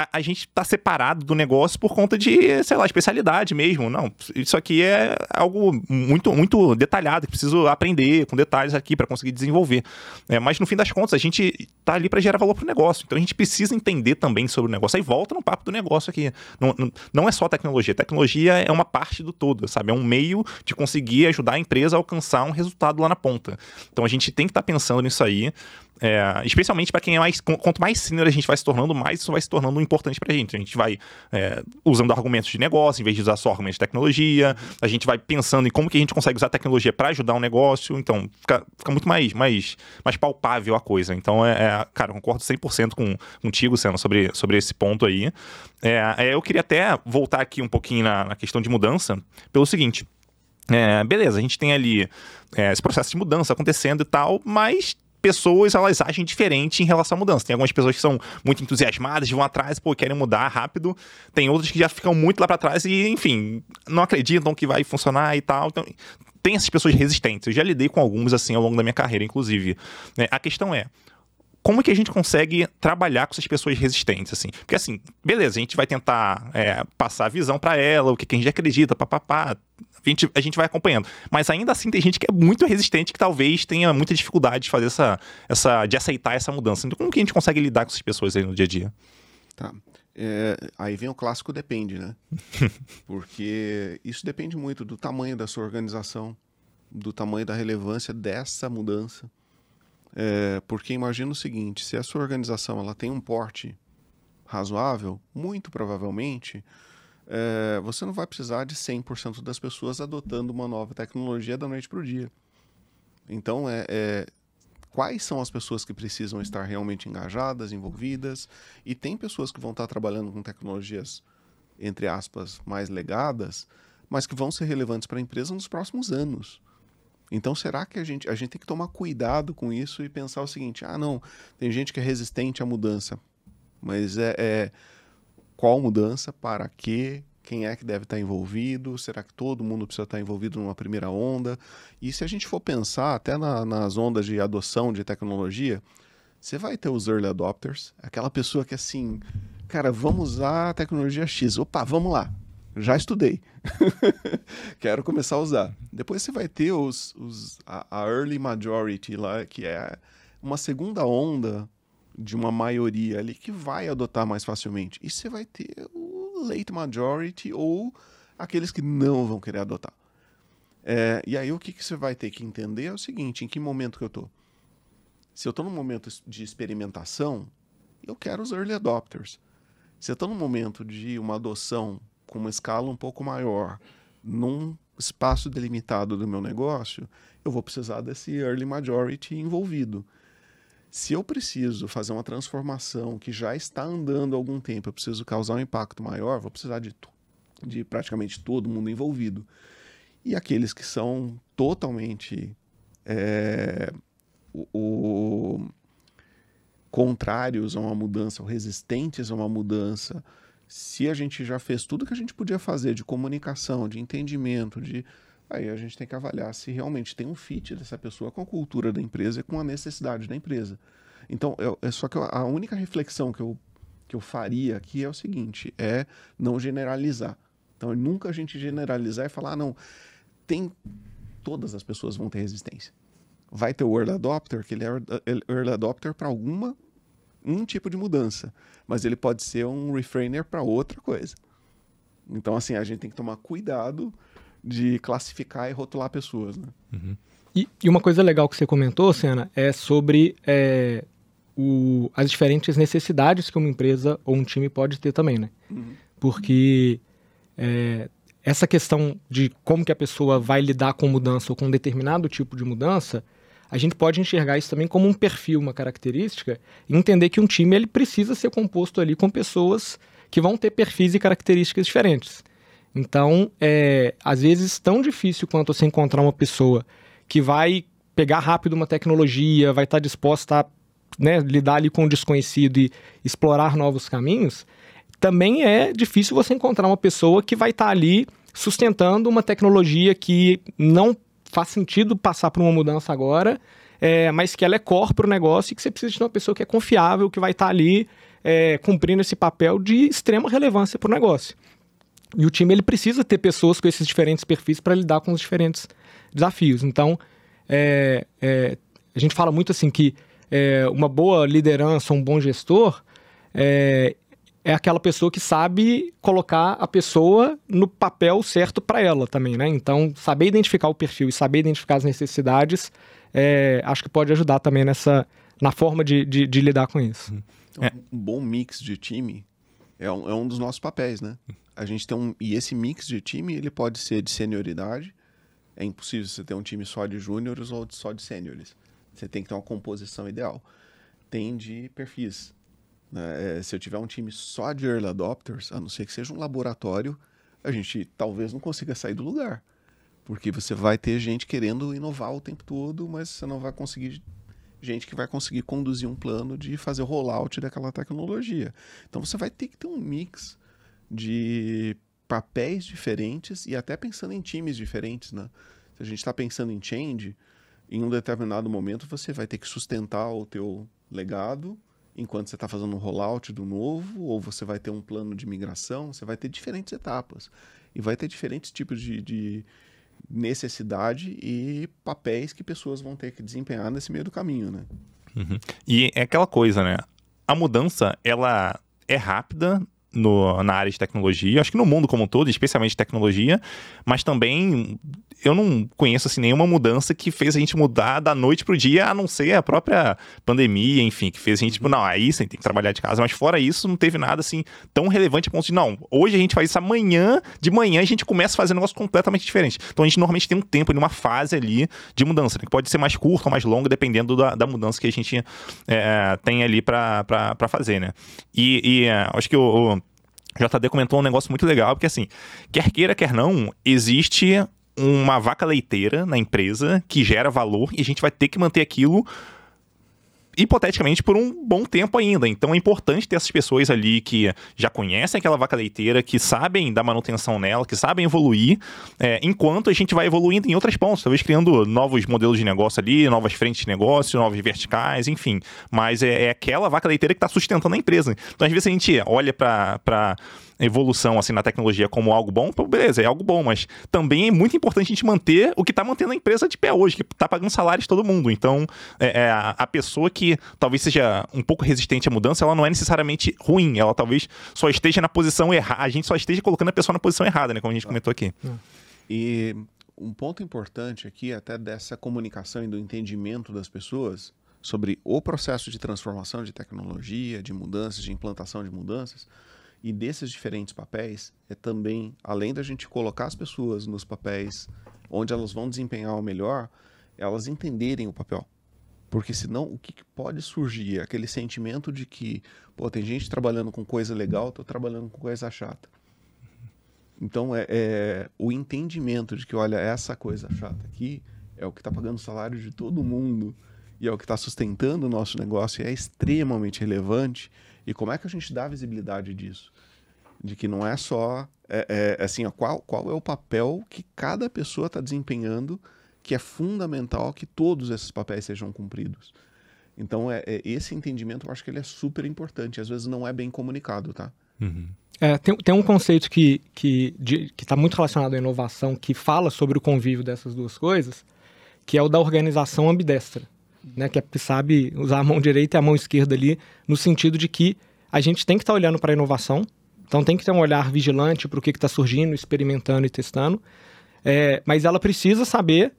a, a gente está separado do negócio por conta de, sei lá, especialidade mesmo. Não, isso aqui é algo muito, muito detalhado, que preciso aprender com detalhes aqui para conseguir desenvolver. É, mas no fim das contas, a gente está ali para gerar valor para o negócio. Então a gente precisa entender também sobre o negócio. Aí volta no papo do negócio aqui. Não, não, não é só tecnologia. Tecnologia é uma parte do todo, sabe? É um meio de conseguir ajudar a empresa a alcançar um resultado lá na ponta. Então a gente tem que estar tá pensando nisso aí. É, especialmente para quem é mais. Quanto mais senior a gente vai se tornando, mais isso vai se tornando importante para a gente. A gente vai é, usando argumentos de negócio em vez de usar só argumentos de tecnologia. A gente vai pensando em como que a gente consegue usar a tecnologia para ajudar um negócio. Então, fica, fica, muito mais, mais, mais palpável a coisa. Então, é, é cara, concordo 100% com, contigo, Senna, sobre, sobre esse ponto aí. É, é, eu queria até voltar aqui um pouquinho na, na questão de mudança, pelo seguinte. É, beleza, a gente tem ali é, esse processo de mudança acontecendo e tal, mas pessoas elas agem diferente em relação à mudança. Tem algumas pessoas que são muito entusiasmadas, vão atrás, pô, querem mudar rápido. Tem outras que já ficam muito lá para trás e, enfim, não acreditam que vai funcionar e tal. Então, tem essas pessoas resistentes. Eu já lidei com algumas assim ao longo da minha carreira, inclusive. É, a questão é, como que a gente consegue trabalhar com essas pessoas resistentes, assim? Porque, assim, beleza, a gente vai tentar é, passar a visão para ela, o que, que, a gente acredita, papapá, a gente, a gente vai acompanhando. Mas ainda assim tem gente que é muito resistente, que talvez tenha muita dificuldade de fazer essa, essa de aceitar essa mudança. Então, como que a gente consegue lidar com essas pessoas aí no dia a dia? Tá. É, aí vem o clássico depende, né? Porque isso depende muito do tamanho da sua organização, do tamanho da relevância dessa mudança. É, porque imagina o seguinte: se a sua organização ela tem um porte razoável, muito provavelmente é, você não vai precisar de 100% das pessoas adotando uma nova tecnologia da noite para o dia. Então, é, é, quais são as pessoas que precisam estar realmente engajadas, envolvidas? E tem pessoas que vão estar trabalhando com tecnologias, entre aspas, mais legadas, mas que vão ser relevantes para a empresa nos próximos anos. Então, será que a gente, a gente tem que tomar cuidado com isso e pensar o seguinte: ah, não, tem gente que é resistente à mudança, mas é, é qual mudança, para quê, quem é que deve estar envolvido, será que todo mundo precisa estar envolvido numa primeira onda? E se a gente for pensar até na, nas ondas de adoção de tecnologia, você vai ter os early adopters, aquela pessoa que assim, cara, vamos usar a tecnologia X, opa, vamos lá, já estudei, quero começar a usar. Depois você vai ter os, os a, a, early majority lá, que é uma segunda onda de uma maioria ali que vai adotar mais facilmente. E você vai ter o late majority ou aqueles que não vão querer adotar. É, e aí o que, que você vai ter que entender é o seguinte, em que momento que eu estou? Se eu estou num momento de experimentação, eu quero os early adopters. Se eu estou num momento de uma adoção com uma escala um pouco maior, num espaço delimitado do meu negócio, eu vou precisar desse early majority envolvido. Se eu preciso fazer uma transformação que já está andando há algum tempo, eu preciso causar um impacto maior, vou precisar de, de praticamente todo mundo envolvido. E aqueles que são totalmente é, o, o, contrários a uma mudança, ou resistentes a uma mudança, se a gente já fez tudo que a gente podia fazer de comunicação, de entendimento, de aí a gente tem que avaliar se realmente tem um fit dessa pessoa com a cultura da empresa e com a necessidade da empresa. Então, eu, é só que eu, a única reflexão que eu, que eu faria aqui é o seguinte: é não generalizar. Então, nunca a gente generalizar e falar, ah, não, tem. Todas as pessoas vão ter resistência. Vai ter o early adopter, que ele é early adopter para alguma um tipo de mudança, mas ele pode ser um refrainer para outra coisa. Então, assim, a gente tem que tomar cuidado de classificar e rotular pessoas. Né? Uhum. E, e, uma coisa legal que você comentou, Senna, é sobre é, o, as diferentes necessidades que uma empresa ou um time pode ter também, né? Uhum. Porque é, essa questão de como que a pessoa vai lidar com mudança ou com um determinado tipo de mudança, a gente pode enxergar isso também como um perfil, uma característica, e entender que um time ele precisa ser composto ali com pessoas que vão ter perfis e características diferentes. Então, é, às vezes, tão difícil quanto você encontrar uma pessoa que vai pegar rápido uma tecnologia, vai estar disposta a né, lidar ali com o desconhecido e explorar novos caminhos, também é difícil você encontrar uma pessoa que vai estar ali sustentando uma tecnologia que não faz sentido passar por uma mudança agora, é, mas que ela é core para o negócio e que você precisa de uma pessoa que é confiável, que vai estar ali é, cumprindo esse papel de extrema relevância para o negócio. E o time ele precisa ter pessoas com esses diferentes perfis para lidar com os diferentes desafios. Então, é, é, a gente fala muito assim que é, uma boa liderança, um bom gestor, é, é aquela pessoa que sabe colocar a pessoa no papel certo para ela também, né? Então, saber identificar o perfil e saber identificar as necessidades, é, acho que pode ajudar também nessa na forma de, de, de lidar com isso. Então, é. Um bom mix de time é um, é um dos nossos papéis, né? A gente tem um e esse mix de time ele pode ser de senioridade. É impossível você ter um time só de júniores ou só de sêniores. Você tem que ter uma composição ideal. Tem de perfis? É, se eu tiver um time só de early adopters, a não ser que seja um laboratório, a gente talvez não consiga sair do lugar. Porque você vai ter gente querendo inovar o tempo todo, mas você não vai conseguir gente que vai conseguir conduzir um plano de fazer o rollout daquela tecnologia. Então você vai ter que ter um mix de papéis diferentes e até pensando em times diferentes, né? Se a gente está pensando em change, em um determinado momento você vai ter que sustentar o teu legado enquanto você está fazendo um rollout do novo, ou você vai ter um plano de migração, você vai ter diferentes etapas e vai ter diferentes tipos de, de necessidade e papéis que pessoas vão ter que desempenhar nesse meio do caminho, né? Uhum. E é aquela coisa, né? A mudança, ela é rápida, no, na área de tecnologia, acho que no mundo como um todo, especialmente tecnologia, mas também eu não conheço assim nenhuma mudança que fez a gente mudar da noite pro dia, a não ser a própria pandemia, enfim, que fez a gente, tipo, não, aí você tem que trabalhar de casa, mas fora isso, não teve nada assim tão relevante a ponto de, não, hoje a gente faz isso amanhã, de manhã a gente começa a fazer um negócio completamente diferente. Então a gente normalmente tem um tempo, uma fase ali de mudança, né, que pode ser mais curta ou mais longa, dependendo da, da mudança que a gente é, tem ali para fazer, né. E, e é, acho que o, o JD comentou um negócio muito legal, porque assim, quer queira, quer não, existe uma vaca leiteira na empresa que gera valor e a gente vai ter que manter aquilo hipoteticamente por um bom tempo ainda. Então é importante ter essas pessoas ali que já conhecem aquela vaca leiteira, que sabem dar manutenção nela, que sabem evoluir, é, enquanto a gente vai evoluindo em outras pontas, talvez criando novos modelos de negócio ali, novas frentes de negócio, novos verticais, enfim. Mas é, é aquela vaca leiteira que está sustentando a empresa. Então às vezes a gente olha para evolução assim na tecnologia como algo bom, beleza, é algo bom, mas também é muito importante a gente manter o que está mantendo a empresa de pé hoje, que está pagando salários de todo mundo. Então, é, é, a, a, pessoa que talvez seja um pouco resistente à mudança, ela não é necessariamente ruim, ela talvez só esteja na posição errada, a gente só esteja colocando a pessoa na posição errada, né, como a gente comentou aqui. E um ponto importante aqui, até dessa comunicação e do entendimento das pessoas sobre o processo de transformação de tecnologia, de mudanças, de implantação de mudanças, e desses diferentes papéis, é também, além da gente colocar as pessoas nos papéis onde elas vão desempenhar o melhor, elas entenderem o papel. Porque senão o que pode surgir aquele sentimento de que, pô, tem gente trabalhando com coisa legal, estou trabalhando com coisa chata. Então é, é, o entendimento de que, olha, essa coisa chata aqui é o que está pagando o salário de todo mundo e é o que está sustentando o nosso negócio é extremamente relevante e como é que a gente dá visibilidade disso? De que não é só é, é, assim, ó, qual, qual é o papel que cada pessoa está desempenhando que é fundamental que todos esses papéis sejam cumpridos. Então, é, é, esse entendimento eu acho que ele é super importante. Às vezes não é bem comunicado, tá? Uhum. É, tem, tem um conceito que está que, que tá muito relacionado à inovação, que fala sobre o convívio dessas duas coisas, que é o da organização ambidestra né, que, é, que sabe usar a mão direita e a mão esquerda ali, no sentido de que a gente tem que estar tá olhando para a inovação, então tem que ter um olhar vigilante para o que está surgindo, experimentando e testando, é, mas ela precisa saber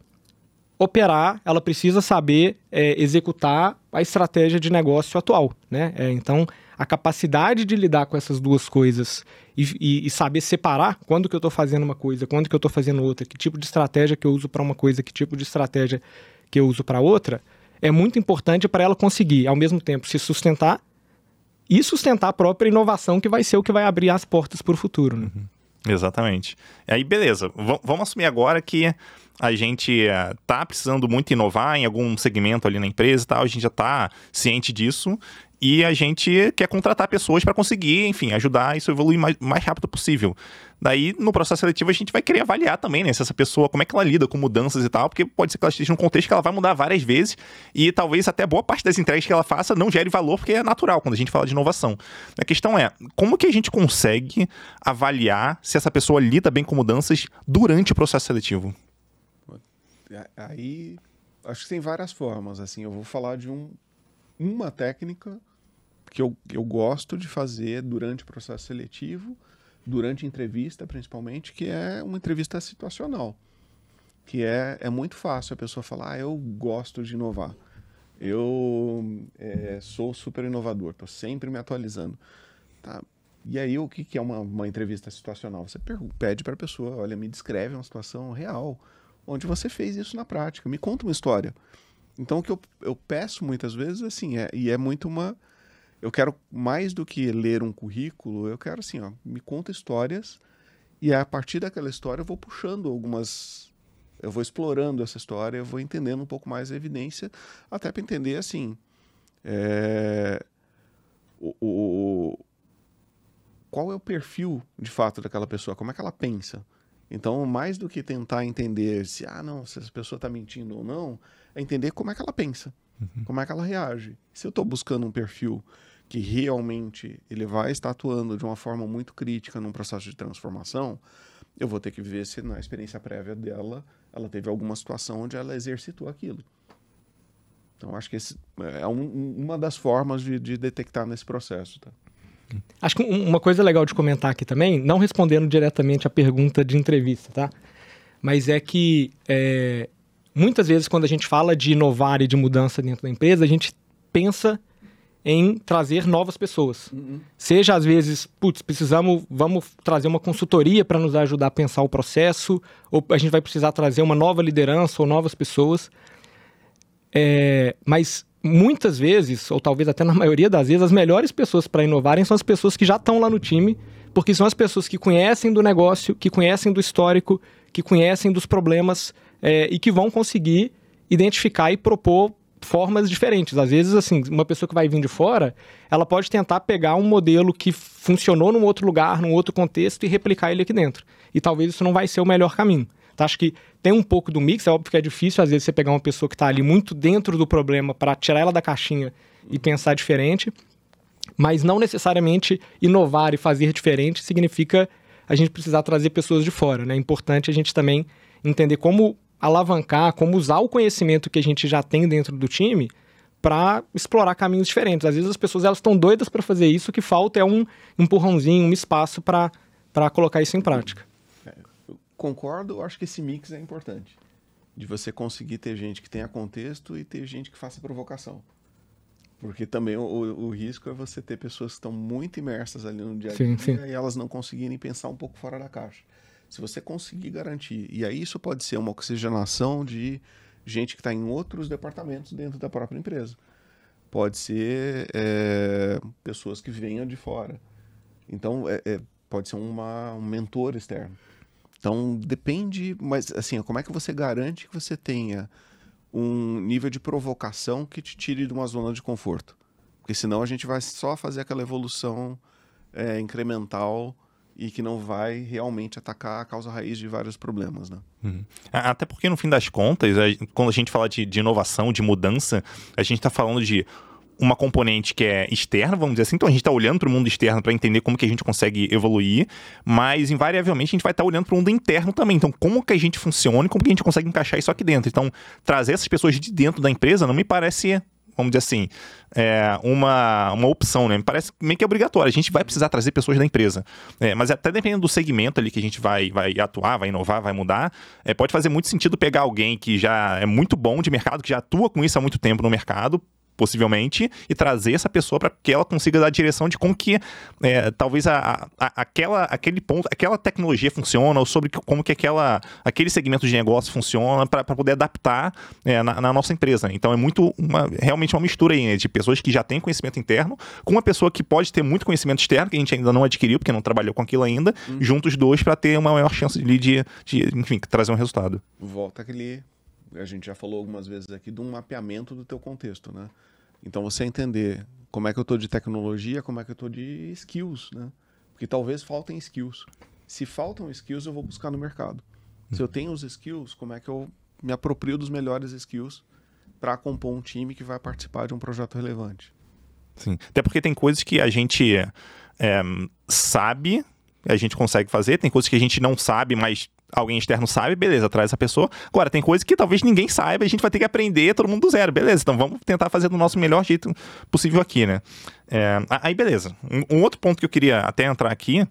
operar, ela precisa saber é, executar a estratégia de negócio atual. Né? É, então, a capacidade de lidar com essas duas coisas e, e, e saber separar quando que eu estou fazendo uma coisa, quando que eu estou fazendo outra, que tipo de estratégia que eu uso para uma coisa, que tipo de estratégia que eu uso para outra, é muito importante para ela conseguir, ao mesmo tempo, se sustentar e sustentar a própria inovação, que vai ser o que vai abrir as portas para o futuro. Né? Uhum. Exatamente. Aí, beleza. V vamos assumir agora que a gente está eh, precisando muito inovar em algum segmento ali na empresa e tal, a gente já está ciente disso e a gente quer contratar pessoas para conseguir, enfim, ajudar isso a evoluir mais, mais rápido possível. Daí, no processo seletivo, a gente vai querer avaliar também, né? Se essa pessoa, como é que ela lida com mudanças e tal, porque pode ser que ela esteja num contexto que ela vai mudar várias vezes e talvez até boa parte das entregas que ela faça não gere valor, porque é natural quando a gente fala de inovação. A questão é, como que a gente consegue avaliar se essa pessoa lida bem com mudanças durante o processo seletivo? Aí, acho que tem várias formas, assim, eu vou falar de um, uma técnica que eu, eu gosto de fazer durante o processo seletivo, durante entrevista principalmente, que é uma entrevista situacional. Que é, é muito fácil a pessoa falar, ah, eu gosto de inovar. Eu é, sou super inovador, estou sempre me atualizando. Tá. E aí, o que, que é uma, uma entrevista situacional? Você pede para a pessoa, olha, me descreve uma situação real, onde você fez isso na prática, me conta uma história. Então, o que eu, eu peço muitas vezes, assim, é, e é muito uma eu quero mais do que ler um currículo, eu quero assim, ó, me conta histórias e a partir daquela história eu vou puxando algumas eu vou explorando essa história, eu vou entendendo um pouco mais a evidência, até para entender assim. É, o, o, qual é o perfil de fato daquela pessoa, como é que ela pensa. Então, mais do que tentar entender se, ah, não, se essa pessoa está mentindo ou não, é entender como é que ela pensa, uhum. como é que ela reage. Se eu estou buscando um perfil que realmente ele vai estar atuando de uma forma muito crítica num processo de transformação, eu vou ter que ver se na experiência prévia dela ela teve alguma situação onde ela exercitou aquilo. Então, acho que esse é um, uma das formas de, de, detectar nesse processo. Tá? Acho que uma coisa legal de comentar aqui também, não respondendo diretamente a pergunta de entrevista, tá? Mas é que é, muitas vezes quando a gente fala de inovar e de mudança dentro da empresa, a gente pensa em trazer novas pessoas. Uhum. Seja às vezes, putz, precisamos, vamos trazer uma consultoria para nos ajudar a pensar o processo, ou a gente vai precisar trazer uma nova liderança ou novas pessoas. É, mas muitas vezes, ou talvez até na maioria das vezes, as melhores pessoas para inovarem são as pessoas que já estão lá no time, porque são as pessoas que conhecem do negócio, que conhecem do histórico, que conhecem dos problemas é, e que vão conseguir identificar e propor formas diferentes. Às vezes, assim, uma pessoa que vai vir de fora, ela pode tentar pegar um modelo que funcionou num outro lugar, num outro contexto e replicar ele aqui dentro. E talvez isso não vai ser o melhor caminho. Então, acho que tem um pouco do mix, é óbvio que é difícil, às vezes, você pegar uma pessoa que está ali muito dentro do problema para tirar ela da caixinha e pensar diferente, mas não necessariamente inovar e fazer diferente significa a gente precisar trazer pessoas de fora. Né? É importante a gente também entender como alavancar, como usar o conhecimento que a gente já tem dentro do time para explorar caminhos diferentes. Às vezes as pessoas elas estão doidas para fazer isso, o que falta é um empurrãozinho, um espaço para colocar isso em prática concordo, eu acho que esse mix é importante. De você conseguir ter gente que tenha contexto e ter gente que faça provocação. Porque também o, o risco é você ter pessoas que estão muito imersas ali no dia a dia sim, sim. e elas não conseguirem pensar um pouco fora da caixa. Se você conseguir garantir, e aí isso pode ser uma oxigenação de gente que está em outros departamentos dentro da própria empresa. Pode ser é, pessoas que venham de fora. Então, é, é, pode ser uma, um mentor externo. Então depende, mas assim, como é que você garante que você tenha um nível de provocação que te tire de uma zona de conforto? Porque senão a gente vai só fazer aquela evolução é, incremental e que não vai realmente atacar a causa raiz de vários problemas, né? Uhum. Até porque no fim das contas, quando a gente fala de, de inovação, de mudança, a gente está falando de uma componente que é externa, vamos dizer assim. Então a gente está olhando para o mundo externo para entender como que a gente consegue evoluir, mas invariavelmente a gente vai estar tá olhando para o mundo interno também. Então como que a gente funciona e como que a gente consegue encaixar isso aqui dentro. Então trazer essas pessoas de dentro da empresa não me parece vamos dizer assim, é uma, uma opção, né? Me parece meio que obrigatório. A gente vai precisar trazer pessoas da empresa. É, mas até dependendo do segmento ali que a gente vai, vai atuar, vai inovar, vai mudar, é, pode fazer muito sentido pegar alguém que já é muito bom de mercado, que já atua com isso há muito tempo no mercado, possivelmente, e trazer essa pessoa para que ela consiga dar a direção de como que é, talvez a, a, aquela, aquele ponto, aquela tecnologia funciona, ou sobre como que aquela, aquele segmento de negócio funciona para poder adaptar é, na, na, nossa empresa. Então é muito uma, realmente uma mistura aí, né, de pessoas que já têm conhecimento interno com uma pessoa que pode ter muito conhecimento externo, que a gente ainda não adquiriu, porque não trabalhou com aquilo ainda, uhum. juntos dois para ter uma maior chance de, de, de, enfim, trazer um resultado. Volta aquele a gente já falou algumas vezes aqui de um mapeamento do teu contexto, né? Então você entender como é que eu estou de tecnologia, como é que eu estou de skills, né? Porque talvez faltem skills. Se faltam skills, eu vou buscar no mercado. Se eu tenho os skills, como é que eu me aproprio dos melhores skills para compor um time que vai participar de um projeto relevante? Sim. Até porque tem coisas que a gente é, sabe, a gente consegue fazer, tem coisas que a gente não sabe, mas alguém externo sabe, beleza, traz essa pessoa. Agora, tem coisa que talvez ninguém saiba, a gente vai ter que aprender todo mundo do zero, beleza. Então vamos tentar fazer do nosso melhor jeito possível aqui, né? É, aí, beleza. Um, um, outro ponto que eu queria até entrar aqui,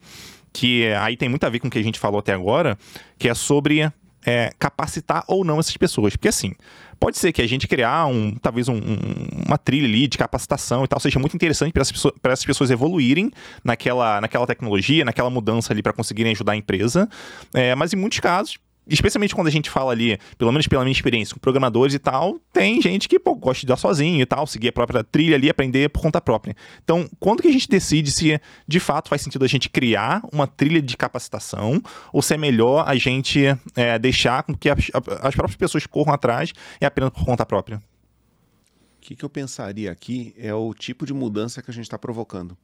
que aí tem muito a ver com o que a gente falou até agora, que é sobre é, capacitar ou não essas pessoas. Porque assim, pode ser que a gente criar um, talvez um, um, uma trilha ali de capacitação e tal seja muito interessante para pessoas, essas pessoas evoluírem naquela, naquela tecnologia, naquela mudança ali para conseguirem ajudar a empresa. É, mas em muitos casos, especialmente quando a gente fala ali, pelo menos pela minha experiência com programadores e tal, tem gente que pô, gosta de dar sozinho e tal, seguir a própria trilha ali, aprender por conta própria. Então, quando que a gente decide se de fato faz sentido a gente criar uma trilha de capacitação ou se é melhor a gente é, deixar com que as, as próprias pessoas corram atrás e aprendam por conta própria? O que, que eu pensaria aqui é o tipo de mudança que a gente está provocando.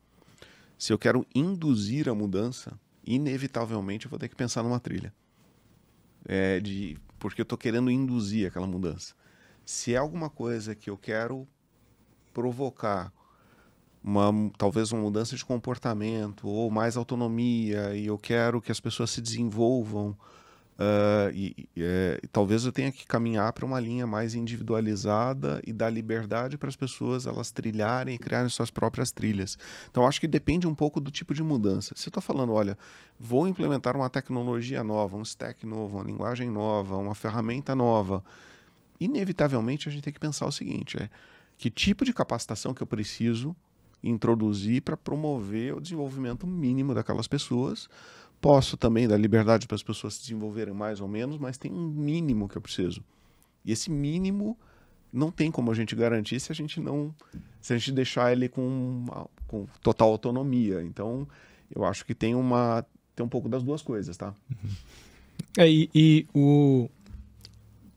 Se eu quero induzir a mudança, inevitavelmente eu vou ter que pensar numa trilha é, de porque eu estou querendo induzir aquela mudança. Se é alguma coisa que eu quero provocar uma talvez uma mudança de comportamento ou mais autonomia e eu quero que as pessoas se desenvolvam Uh, e, e é, talvez eu tenha que caminhar para uma linha mais individualizada e dar liberdade para as pessoas elas trilharem e criarem suas próprias trilhas. Então acho que depende um pouco do tipo de mudança. Se eu estou falando, olha, vou implementar uma tecnologia nova, um stack novo, uma linguagem nova, uma ferramenta nova, inevitavelmente a gente tem que pensar o seguinte: é que tipo de capacitação que eu preciso introduzir para promover o desenvolvimento mínimo daquelas pessoas Posso também dar liberdade para as pessoas se desenvolverem mais ou menos, mas tem um mínimo que eu preciso. E esse mínimo não tem como a gente garantir se a gente não se a gente deixar ele com, com total autonomia. Então, eu acho que tem uma tem um pouco das duas coisas, tá? É, e, e o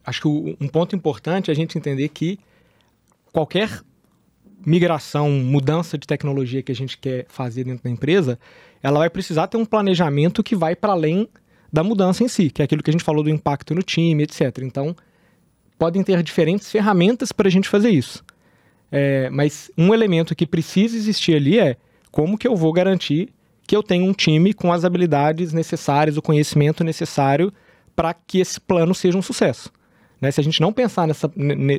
acho que o, um ponto importante é a gente entender que qualquer migração, mudança de tecnologia que a gente quer fazer dentro da empresa, ela vai precisar ter um planejamento que vai para além da mudança em si, que é aquilo que a gente falou do impacto no time, etc. Então, podem ter diferentes ferramentas para a gente fazer isso. É, mas um elemento que precisa existir ali é como que eu vou garantir que eu tenho um time com as habilidades necessárias, o conhecimento necessário para que esse plano seja um sucesso. Né? Se a gente não pensar nessa,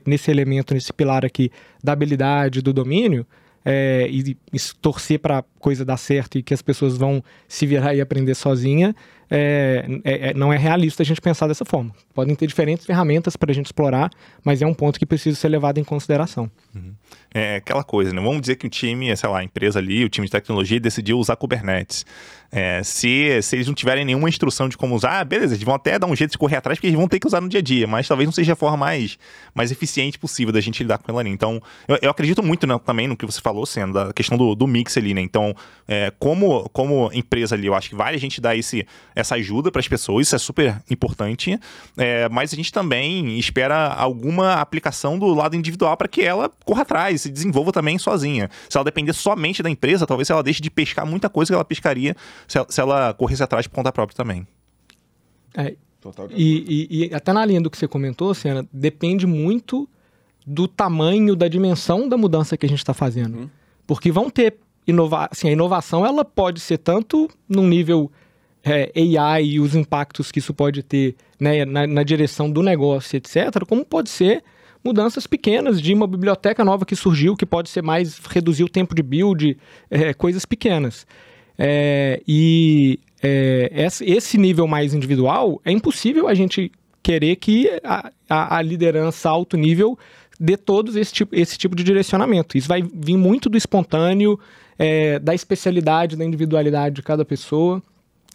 nesse elemento, nesse pilar aqui da habilidade, do domínio, é, e, e torcer para coisa dar certo e que as pessoas vão se virar e aprender sozinha, é, é, é, não é realista a gente pensar dessa forma. Podem ter diferentes ferramentas para a gente explorar, mas é um ponto que precisa ser levado em consideração. Uhum. É aquela coisa, né? Vamos dizer que o time, sei lá, a empresa ali, o time de tecnologia decidiu usar Kubernetes. É, se, se eles não tiverem nenhuma instrução de como usar, beleza, eles vão até dar um jeito de correr atrás, porque eles vão ter que usar no dia a dia, mas talvez não seja a forma mais, mais eficiente possível da gente lidar com ela ali. Então, eu, eu acredito muito né, também no que você falou, sendo da questão do, do mix ali, né? Então, é, como, como empresa ali, eu acho que vale a gente dar esse, essa ajuda para as pessoas, isso é super importante, é, mas a gente também espera alguma aplicação do lado individual para que ela corra atrás, se desenvolva também sozinha. Se ela depender somente da empresa, talvez ela deixe de pescar muita coisa que ela pescaria se, se ela corresse atrás por conta própria também. É, e, e, e, até na linha do que você comentou, Senna, depende muito do tamanho, da dimensão da mudança que a gente está fazendo. Uhum. Porque vão ter inovar, assim, a inovação ela pode ser tanto num nível é, AI e os impactos que isso pode ter né, na, na, direção do negócio, etc., como pode ser mudanças pequenas de uma biblioteca nova que surgiu, que pode ser mais reduzir o tempo de build, é, coisas pequenas. É, e é, esse nível mais individual, é impossível a gente querer que a, a, a liderança alto nível dê todos esse tipo, esse tipo de direcionamento. Isso vai vir muito do espontâneo, é, da especialidade, da individualidade de cada pessoa.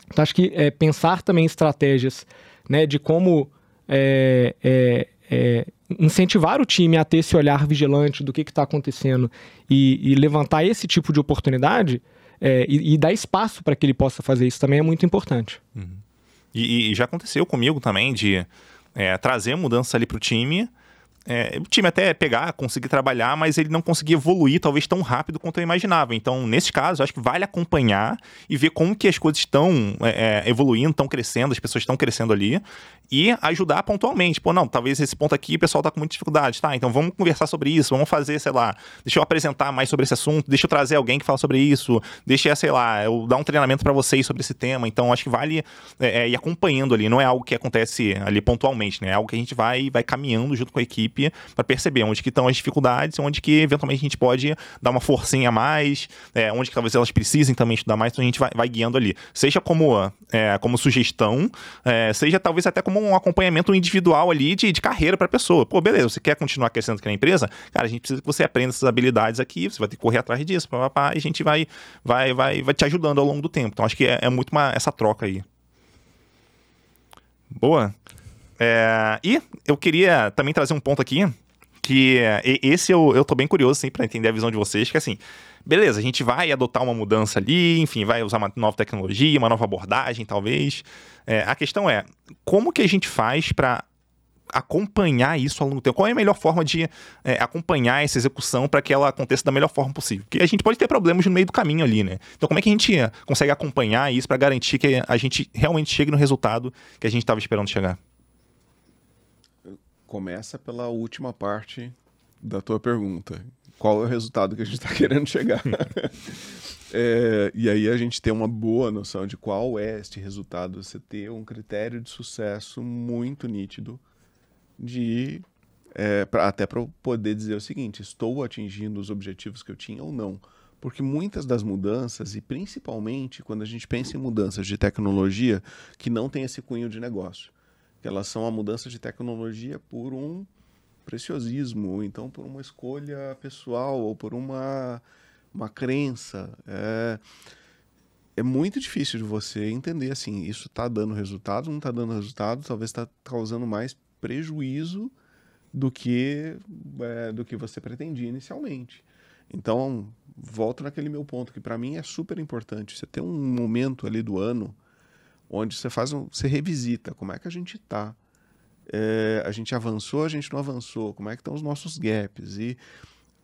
Então, acho que é, pensar também estratégias né, de como é, é, é incentivar o time a ter esse olhar vigilante do que está acontecendo e, e levantar esse tipo de oportunidade é, e, e, dar espaço para que ele possa fazer isso também é muito importante. Uhum. E, e, já aconteceu comigo também de é, trazer mudança ali para o time. É, o time até pegar, conseguir trabalhar, mas ele não conseguir evoluir talvez tão rápido quanto eu imaginava. Então, nesse caso, acho que vale acompanhar e ver como que as coisas estão é, é evoluindo, estão crescendo, as pessoas estão crescendo ali e ajudar pontualmente. Pô, não, talvez esse ponto aqui o pessoal tá com muita dificuldade, tá? Então vamos conversar sobre isso, vamos fazer, sei lá, deixa eu apresentar mais sobre esse assunto, deixa eu trazer alguém que fala sobre isso, deixa, sei lá, eu dar um treinamento para vocês sobre esse tema. Então acho que vale é, é, ir acompanhando ali, não é algo que acontece ali pontualmente, né? É algo que a gente vai, vai caminhando junto com a equipe para perceber onde que estão as dificuldades, onde que eventualmente a gente pode dar uma forcinha a mais, é, onde que talvez elas precisem também estudar mais, então a gente vai, vai guiando ali. Seja como, é, como sugestão, é, seja talvez até como um acompanhamento individual ali de, de carreira para a pessoa. Pô, beleza, você quer continuar crescendo aqui na empresa? Cara, a gente precisa que você aprenda essas habilidades aqui, você vai ter que correr atrás disso, e a gente vai, vai, vai, vai te ajudando ao longo do tempo. Então, acho que é, é muito uma, essa troca aí. Boa. É, e eu queria também trazer um ponto aqui, que esse eu, eu tô bem curioso, assim, para entender a visão de vocês, que assim, beleza, a gente vai adotar uma mudança ali, enfim, vai usar uma nova tecnologia, uma nova abordagem, talvez. É, a questão é, como que a gente faz para acompanhar isso ao longo do tempo? Qual é a melhor forma de é, acompanhar essa execução para que ela aconteça da melhor forma possível? Porque a gente pode ter problemas no meio do caminho ali, né? Então, como é que a gente consegue acompanhar isso para garantir que a gente realmente chegue no resultado que a gente estava esperando chegar? Começa pela última parte da tua pergunta. Qual é o resultado que a gente está querendo chegar? é, e aí a gente tem uma boa noção de qual é este resultado. Você ter um critério de sucesso muito nítido de é, pra, até para poder dizer o seguinte: estou atingindo os objetivos que eu tinha ou não. Porque muitas das mudanças, e principalmente quando a gente pensa em mudanças de tecnologia que não tem esse cunho de negócio, que elas são a mudança de tecnologia por um preciosismo, ou então por uma escolha pessoal, ou por uma, uma crença. É, é muito difícil de você entender assim, isso está dando resultado, não está dando resultado, talvez está causando mais prejuízo do que é, do que você pretendia inicialmente. Então, volto naquele meu ponto que para mim é super importante. Você ter um momento ali do ano onde você faz um, você revisita como é que a gente está, é, a gente avançou, a gente não avançou, como é que estão os nossos gaps e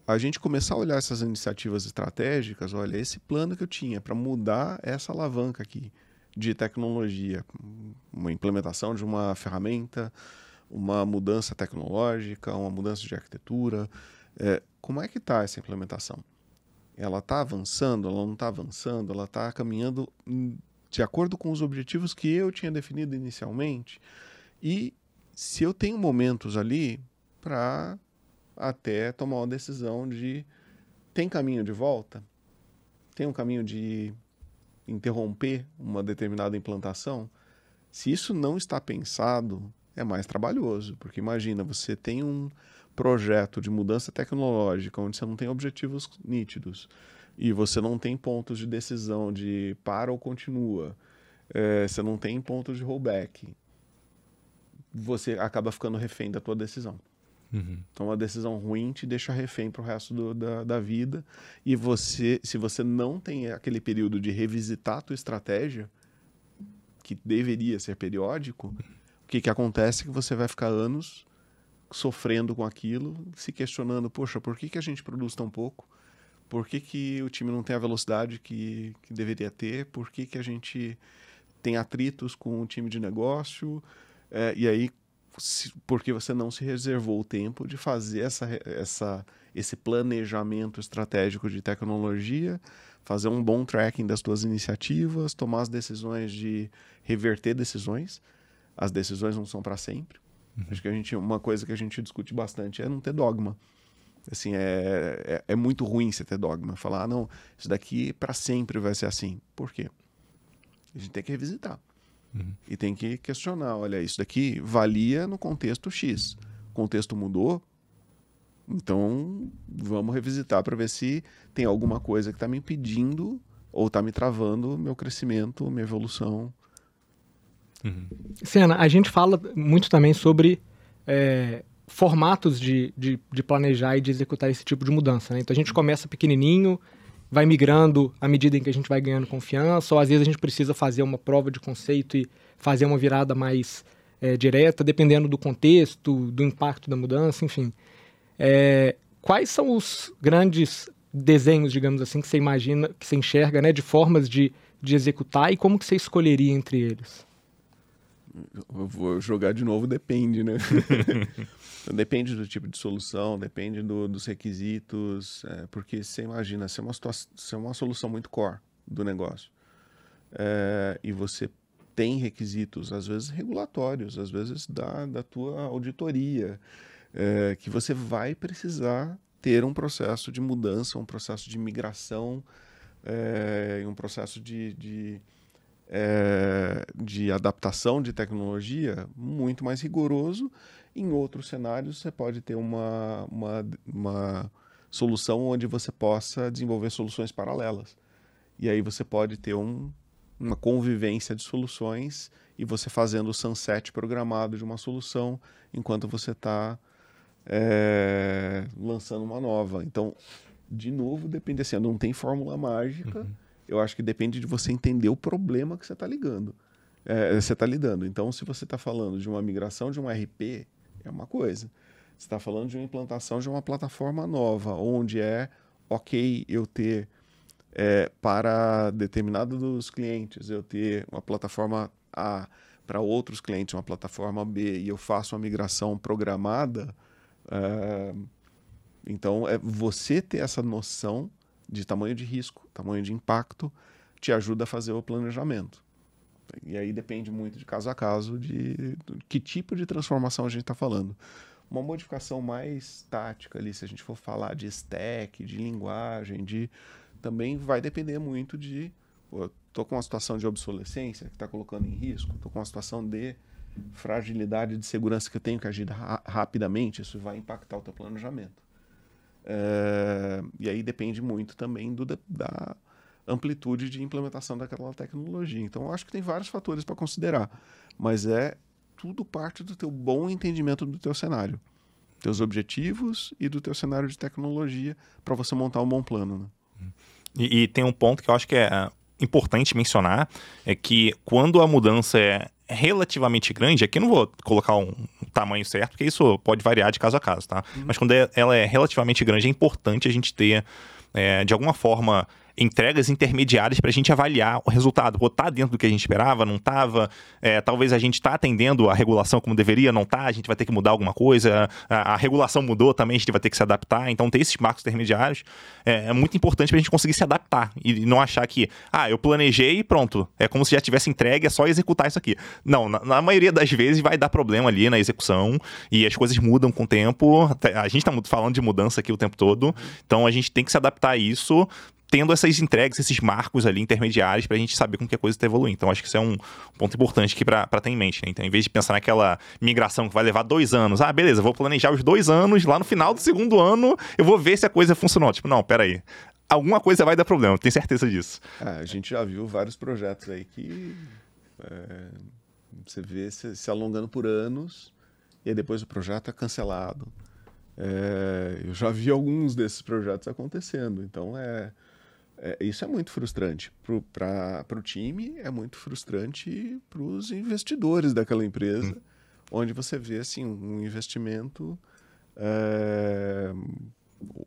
a gente começar a olhar essas iniciativas estratégicas, olha, esse plano que eu tinha para mudar essa alavanca aqui de tecnologia, uma implementação de uma ferramenta, uma mudança tecnológica, uma mudança de arquitetura. É, como é que está essa implementação? Ela está avançando? Ela não está avançando? Ela está caminhando de acordo com os objetivos que eu tinha definido inicialmente? E se eu tenho momentos ali para até tomar uma decisão de tem caminho de volta? Tem um caminho de interromper uma determinada implantação? Se isso não está pensado, é mais trabalhoso, porque imagina, você tem um projeto de mudança tecnológica onde você não tem objetivos nítidos e você não tem pontos de decisão de para ou continua, é, você não tem pontos de rollback, você acaba ficando refém da tua decisão. Uhum. Então, uma decisão ruim te deixa refém para o resto do, da, da vida. E você, se você não tem aquele período de revisitar a tua estratégia, que deveria ser periódico, que, que acontece é que você vai ficar anos sofrendo com aquilo, se questionando, poxa, por que, que a gente produz tão pouco? Por que, que o time não tem a velocidade que, que deveria ter? Por que, que a gente tem atritos com o time de negócio? É, e aí, se, porque você não se reservou o tempo de fazer essa, essa, esse planejamento estratégico de tecnologia, fazer um bom tracking das suas iniciativas, tomar as decisões de reverter decisões, as decisões não são para sempre. Uhum. Acho que a gente, uma coisa que a gente discute bastante é não ter dogma. Assim, é, é, é muito ruim você ter dogma. Falar, ah, não, isso daqui para sempre vai ser assim. Por quê? A gente tem que revisitar. Uhum. E tem que questionar, olha, isso daqui valia no contexto X. O contexto mudou, então vamos revisitar para ver se tem alguma coisa que está me impedindo ou está me travando meu crescimento, minha evolução Uhum. Sena, a gente fala muito também sobre é, formatos de, de, de, planejar e de executar esse tipo de mudança. Né? Então a gente começa pequenininho, vai migrando à medida em que a gente vai ganhando confiança, ou às vezes a gente precisa fazer uma prova de conceito e fazer uma virada mais é, direta, dependendo do contexto, do impacto da mudança, enfim. É, quais são os grandes desenhos, digamos assim, que você imagina, que você enxerga, né, de formas de, de executar e como que você escolheria entre eles? Eu vou jogar de novo, depende, né? então, depende do tipo de solução, depende do, dos requisitos, é, porque você imagina, se é, uma se é uma solução muito core do negócio é, e você tem requisitos, às vezes regulatórios, às vezes da, da tua auditoria, é, que você vai precisar ter um processo de mudança, um processo de migração, é, um processo de, de é, de adaptação de tecnologia muito mais rigoroso. Em outros cenários, você pode ter uma, uma, uma solução onde você possa desenvolver soluções paralelas. E aí você pode ter um, uma convivência de soluções e você fazendo o sunset programado de uma solução enquanto você está é, lançando uma nova. Então, de novo, depende assim, não tem fórmula mágica. Uhum. Eu acho que depende de você entender o problema que você está ligando. É, você está lidando. Então, se você está falando de uma migração de um RP, é uma coisa. Você está falando de uma implantação de uma plataforma nova, onde é ok eu ter é, para determinado dos clientes, eu ter uma plataforma A para outros clientes, uma plataforma B, e eu faço uma migração programada, é, então é você ter essa noção de tamanho de risco, tamanho de impacto, te ajuda a fazer o planejamento. E aí depende muito de caso a caso de, que tipo de transformação a gente está falando. Uma modificação mais tática ali, se a gente for falar de stack, de linguagem, de também vai depender muito de. Estou com uma situação de obsolescência que está colocando em risco, estou com uma situação de fragilidade de segurança que eu tenho que agir ra rapidamente, isso vai impactar o teu planejamento. É, e aí depende muito também do, da amplitude de implementação daquela tecnologia. Então, eu acho que tem vários fatores para considerar, mas é tudo parte do teu bom entendimento do teu cenário, teus objetivos e do teu cenário de tecnologia para você montar um bom plano. Né? E, e, tem um ponto que eu acho que é importante mencionar, é que quando a mudança é relativamente grande, aqui eu não vou colocar um tamanho certo, porque isso pode variar de caso a caso, tá? Uhum. Mas quando é, ela é relativamente grande, é importante a gente ter, é, de alguma forma, entregas intermediárias para a gente avaliar o resultado. Pô, tá dentro do que a gente esperava, não estava? É, talvez a gente está atendendo a regulação como deveria, não tá? A gente vai ter que mudar alguma coisa. A, a, regulação mudou também, a gente vai ter que se adaptar. Então, ter esses marcos intermediários é, é muito importante para a gente conseguir se adaptar e não achar que, ah, eu planejei e pronto. É como se já tivesse entregue, é só executar isso aqui. Não, na, na maioria das vezes vai dar problema ali na execução e as coisas mudam com o tempo. A gente está falando de mudança aqui o tempo todo, então a gente tem que se adaptar a isso tendo essas entregas, esses marcos ali intermediários para a gente saber como que a coisa está evoluindo. Então, acho que isso é um ponto importante aqui para ter em mente. Né? Então, em vez de pensar naquela migração que vai levar dois anos, ah, beleza, vou planejar os dois anos, lá no final do segundo ano eu vou ver se a coisa funcionou. Tipo, não, peraí. Alguma coisa vai dar problema, tenho certeza disso. É, a gente já viu vários projetos aí que é, você vê se, alongando por anos e depois o projeto é cancelado. É, eu já vi alguns desses projetos acontecendo. Então, é, é, isso é muito frustrante para o time, é muito frustrante para os investidores daquela empresa, hum. onde você vê assim, um investimento é,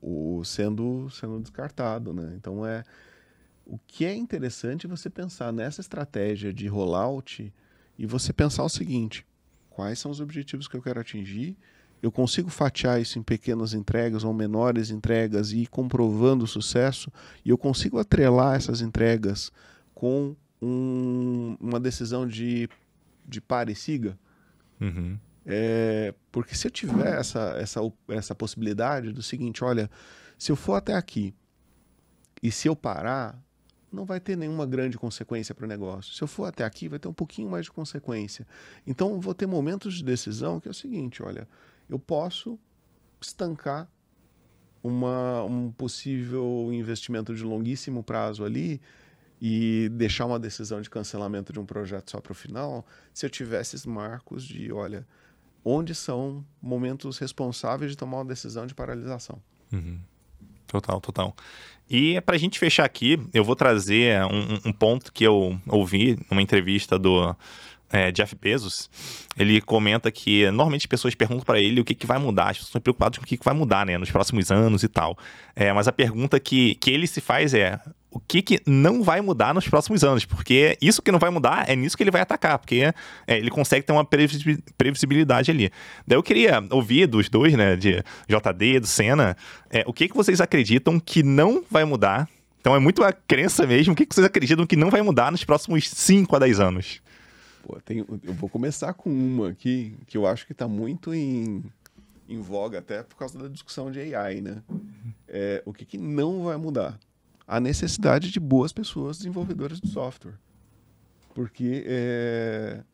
o, sendo, sendo descartado. Né? Então, é, o que é interessante é você pensar nessa estratégia de rollout e você pensar o seguinte: quais são os objetivos que eu quero atingir eu consigo fatiar isso em pequenas entregas ou menores entregas e ir comprovando o sucesso, e eu consigo atrelar essas entregas com um, uma decisão de, de pare e siga. Uhum. É, porque se eu tiver essa, essa, essa possibilidade do seguinte, olha, se eu for até aqui e se eu parar, não vai ter nenhuma grande consequência para o negócio. Se eu for até aqui, vai ter um pouquinho mais de consequência. Então, vou ter momentos de decisão que é o seguinte: olha, eu posso estancar uma, um possível investimento de longuíssimo prazo ali e deixar uma decisão de cancelamento de um projeto só para o final, se eu tivesse marcos de, olha, onde são momentos responsáveis de tomar uma decisão de paralisação. Uhum. Total, total. E para a gente fechar aqui, eu vou trazer um, um ponto que eu ouvi numa entrevista do é, Jeff Bezos, ele comenta que normalmente pessoas perguntam para ele o que, que vai mudar, as pessoas estão preocupadas com o que, que vai mudar né, nos próximos anos e tal. É, mas a pergunta que, que ele se faz é: o que, que não vai mudar nos próximos anos? Porque isso que não vai mudar é nisso que ele vai atacar, porque é, ele consegue ter uma previsibilidade ali. Daí eu queria ouvir dos dois, né, de JD, do Senna, é, o que, que vocês acreditam que não vai mudar então é muito a crença mesmo. O que vocês acreditam que não vai mudar nos próximos 5 a 10 anos? Pô, tem, eu vou começar com uma aqui que eu acho que está muito em, em voga até por causa da discussão de AI, né? É, o que, que não vai mudar? A necessidade de boas pessoas desenvolvedoras de software. Porque é,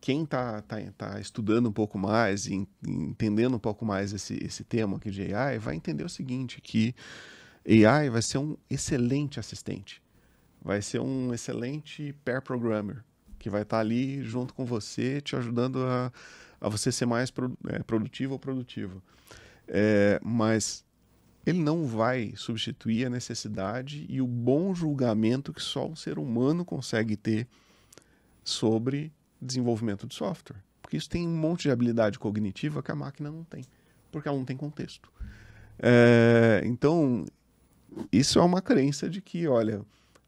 quem está tá, tá estudando um pouco mais e entendendo um pouco mais esse, esse tema aqui de AI vai entender o seguinte, que AI vai ser um excelente assistente vai ser um excelente pair programmer. que vai estar ali junto com você, te ajudando a, a você ser mais pro, é, produtivo ou produtivo. É, mas ele não vai substituir a necessidade e o bom julgamento que só um ser humano consegue ter sobre desenvolvimento de software. Porque isso tem um monte de habilidade cognitiva que a máquina não tem, porque ela não tem contexto. É, então, isso é uma crença de que, olha,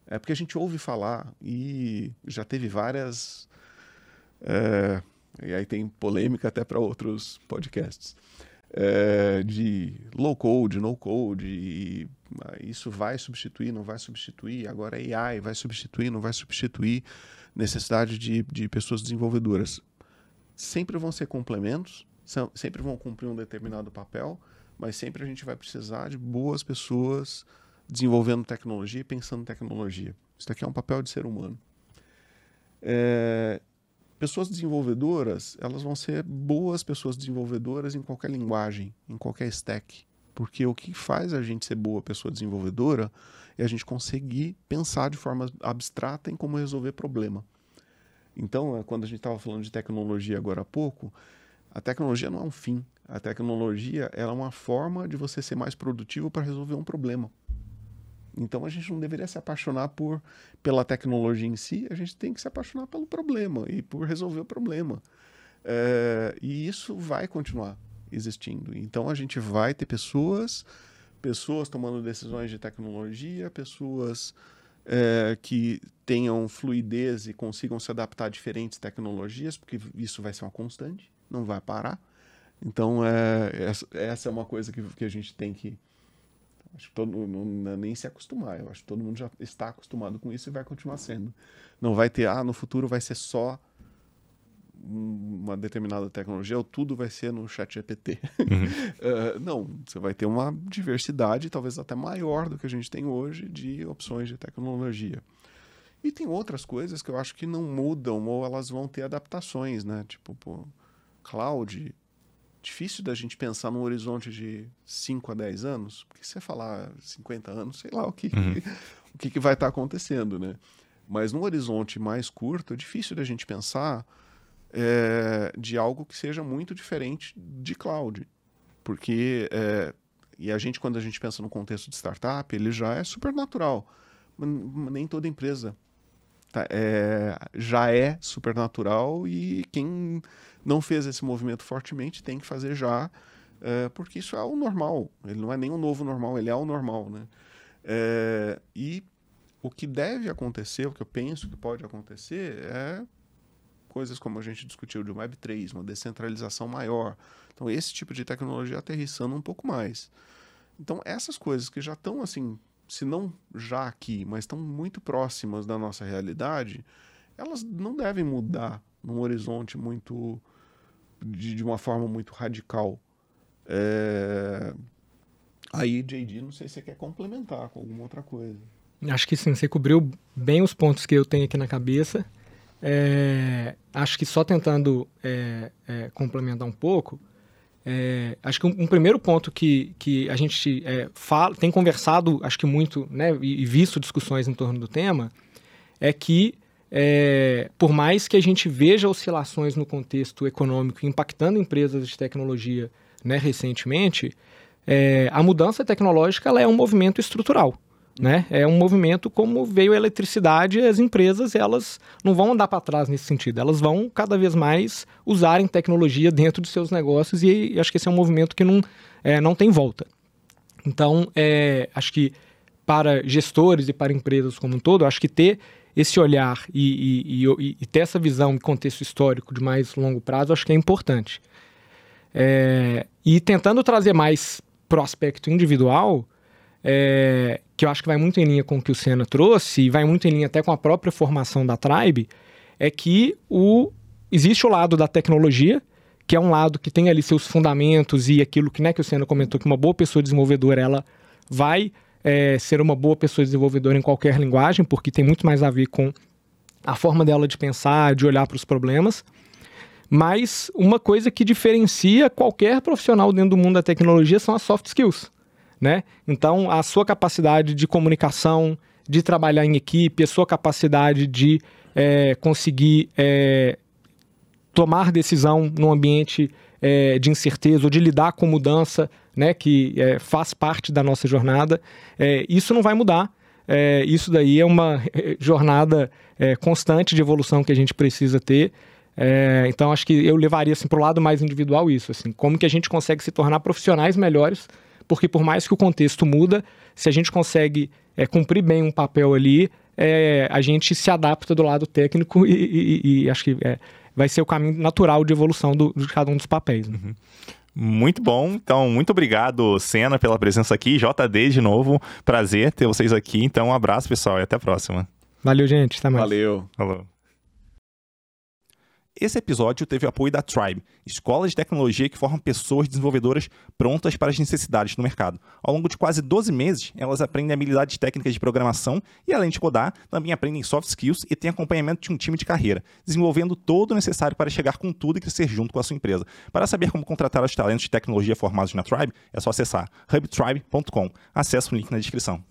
é porque a gente ouve falar e já teve várias. É, e aí tem polêmica até para outros podcasts. É, de low code, no code, e isso vai substituir, não vai substituir, agora AI vai substituir, não vai substituir necessidade de, de pessoas desenvolvedoras. Sempre vão ser complementos, são, sempre vão cumprir um determinado papel, mas sempre a gente vai precisar de boas pessoas desenvolvendo tecnologia e pensando tecnologia. Isso daqui é um papel de ser humano. É, pessoas desenvolvedoras, elas vão ser boas pessoas desenvolvedoras em qualquer linguagem, em qualquer stack. Porque o que faz a gente ser boa pessoa desenvolvedora é a gente conseguir pensar de forma abstrata em como resolver problema. Então, é, quando a gente estava falando de tecnologia agora há pouco, a tecnologia não é um fim. A tecnologia é uma forma de você ser mais produtivo para resolver um problema. Então a gente não deveria se apaixonar por pela tecnologia em si, a gente tem que se apaixonar pelo problema e por resolver o problema. É, e isso vai continuar existindo. Então a gente vai ter pessoas, pessoas tomando decisões de tecnologia, pessoas é, que tenham fluidez e consigam se adaptar a diferentes tecnologias, porque isso vai ser uma constante, não vai parar. Então é, essa é uma coisa que, que a gente tem que Acho que todo não, não, nem se acostumar. Eu acho que todo mundo já está acostumado com isso e vai continuar sendo. Não vai ter, ah, no futuro vai ser só uma determinada tecnologia ou tudo vai ser no chat GPT. Uhum. uh, não, você vai ter uma diversidade, talvez até maior do que a gente tem hoje, de opções de tecnologia. E tem outras coisas que eu acho que não mudam ou elas vão ter adaptações, né? Tipo, pô, cloud, difícil da gente pensar num horizonte de 5 a 10 anos, porque se você falar 50 anos, sei lá o que, uhum. o que, que vai estar tá acontecendo, né? Mas num horizonte mais curto, é difícil da gente pensar é, de algo que seja muito diferente de cloud. Porque, é, e a gente, quando a gente pensa no contexto de startup, ele já é super natural. Nem toda empresa tá, é, já é super natural e quem não fez esse movimento fortemente, tem que fazer já, é, porque isso é o normal. Ele não é nem o novo normal, ele é o normal, né? É, e o que deve acontecer, o que eu penso que pode acontecer, é coisas como a gente discutiu de Web3, uma descentralização maior. Então, esse tipo de tecnologia aterrissando um pouco mais. Então, essas coisas que já estão assim, se não já aqui, mas estão muito próximas da nossa realidade, elas não devem mudar num horizonte muito de, de uma forma muito radical. É... Aí, JD, não sei se você quer complementar com alguma outra coisa. Acho que sim, você cobriu bem os pontos que eu tenho aqui na cabeça. É, acho que só tentando é, é, complementar um pouco, é, acho que um, um, primeiro ponto que, que a gente é, fala, tem conversado, acho que muito, né, e, e visto discussões em torno do tema, é que é, por mais que a gente veja oscilações no contexto econômico impactando empresas de tecnologia né, recentemente, é, a mudança tecnológica é um movimento estrutural. Né? É um movimento como veio a eletricidade, as empresas elas não vão andar para trás nesse sentido, elas vão cada vez mais usarem tecnologia dentro de seus negócios e, e acho que esse é um movimento que não, é, não tem volta. Então, é, acho que para gestores e para empresas como um todo, acho que ter esse olhar e, e, e, ter essa visão e contexto histórico de mais longo prazo, acho que é importante. É, e tentando trazer mais para o aspecto individual, é, que eu acho que vai muito em linha com o que o Senna trouxe, e vai muito em linha até com a própria formação da Tribe, é que o, existe o lado da tecnologia, que é um lado que tem ali seus fundamentos e aquilo que, né, que o Senna comentou, que uma boa pessoa desenvolvedora, ela vai é, ser uma boa pessoa desenvolvedora em qualquer linguagem, porque tem muito mais a ver com a forma dela de pensar, de olhar para os problemas. Mas uma coisa que diferencia qualquer profissional dentro do mundo da tecnologia são as soft skills. Né? Então, a sua capacidade de comunicação, de trabalhar em equipe, a sua capacidade de é, conseguir é, tomar decisão num ambiente é, de incerteza ou de lidar com mudança, né, que faz parte da nossa jornada, isso não vai mudar. Isso daí é uma jornada constante de evolução que a gente precisa ter. É, então acho que eu levaria assim, para o lado mais individual isso, assim, como que a gente consegue se tornar profissionais melhores, porque por mais que o contexto muda, se a gente consegue cumprir bem um papel ali, a gente se adapta do lado técnico e, e, e acho que vai ser o caminho natural de evolução do, de cada um dos papéis. Né? Uhum. Muito bom. Então, muito obrigado, Senna, pela presença aqui. JD de novo. Prazer ter vocês aqui. Então, um abraço, pessoal, e até a próxima. Valeu, gente. Até mais. Valeu. Falou. Esse episódio teve o apoio da Tribe, escola de tecnologia que forma pessoas desenvolvedoras prontas para as necessidades do mercado. Ao longo de quase 12 meses, elas aprendem habilidades técnicas de programação e, além de codar, também aprendem soft skills e têm acompanhamento de um time de carreira, desenvolvendo todo o necessário para chegar com tudo e crescer junto com a sua empresa. Para saber como contratar os talentos de tecnologia formados na Tribe, é só acessar hubtribe.com. Acesse o link na descrição.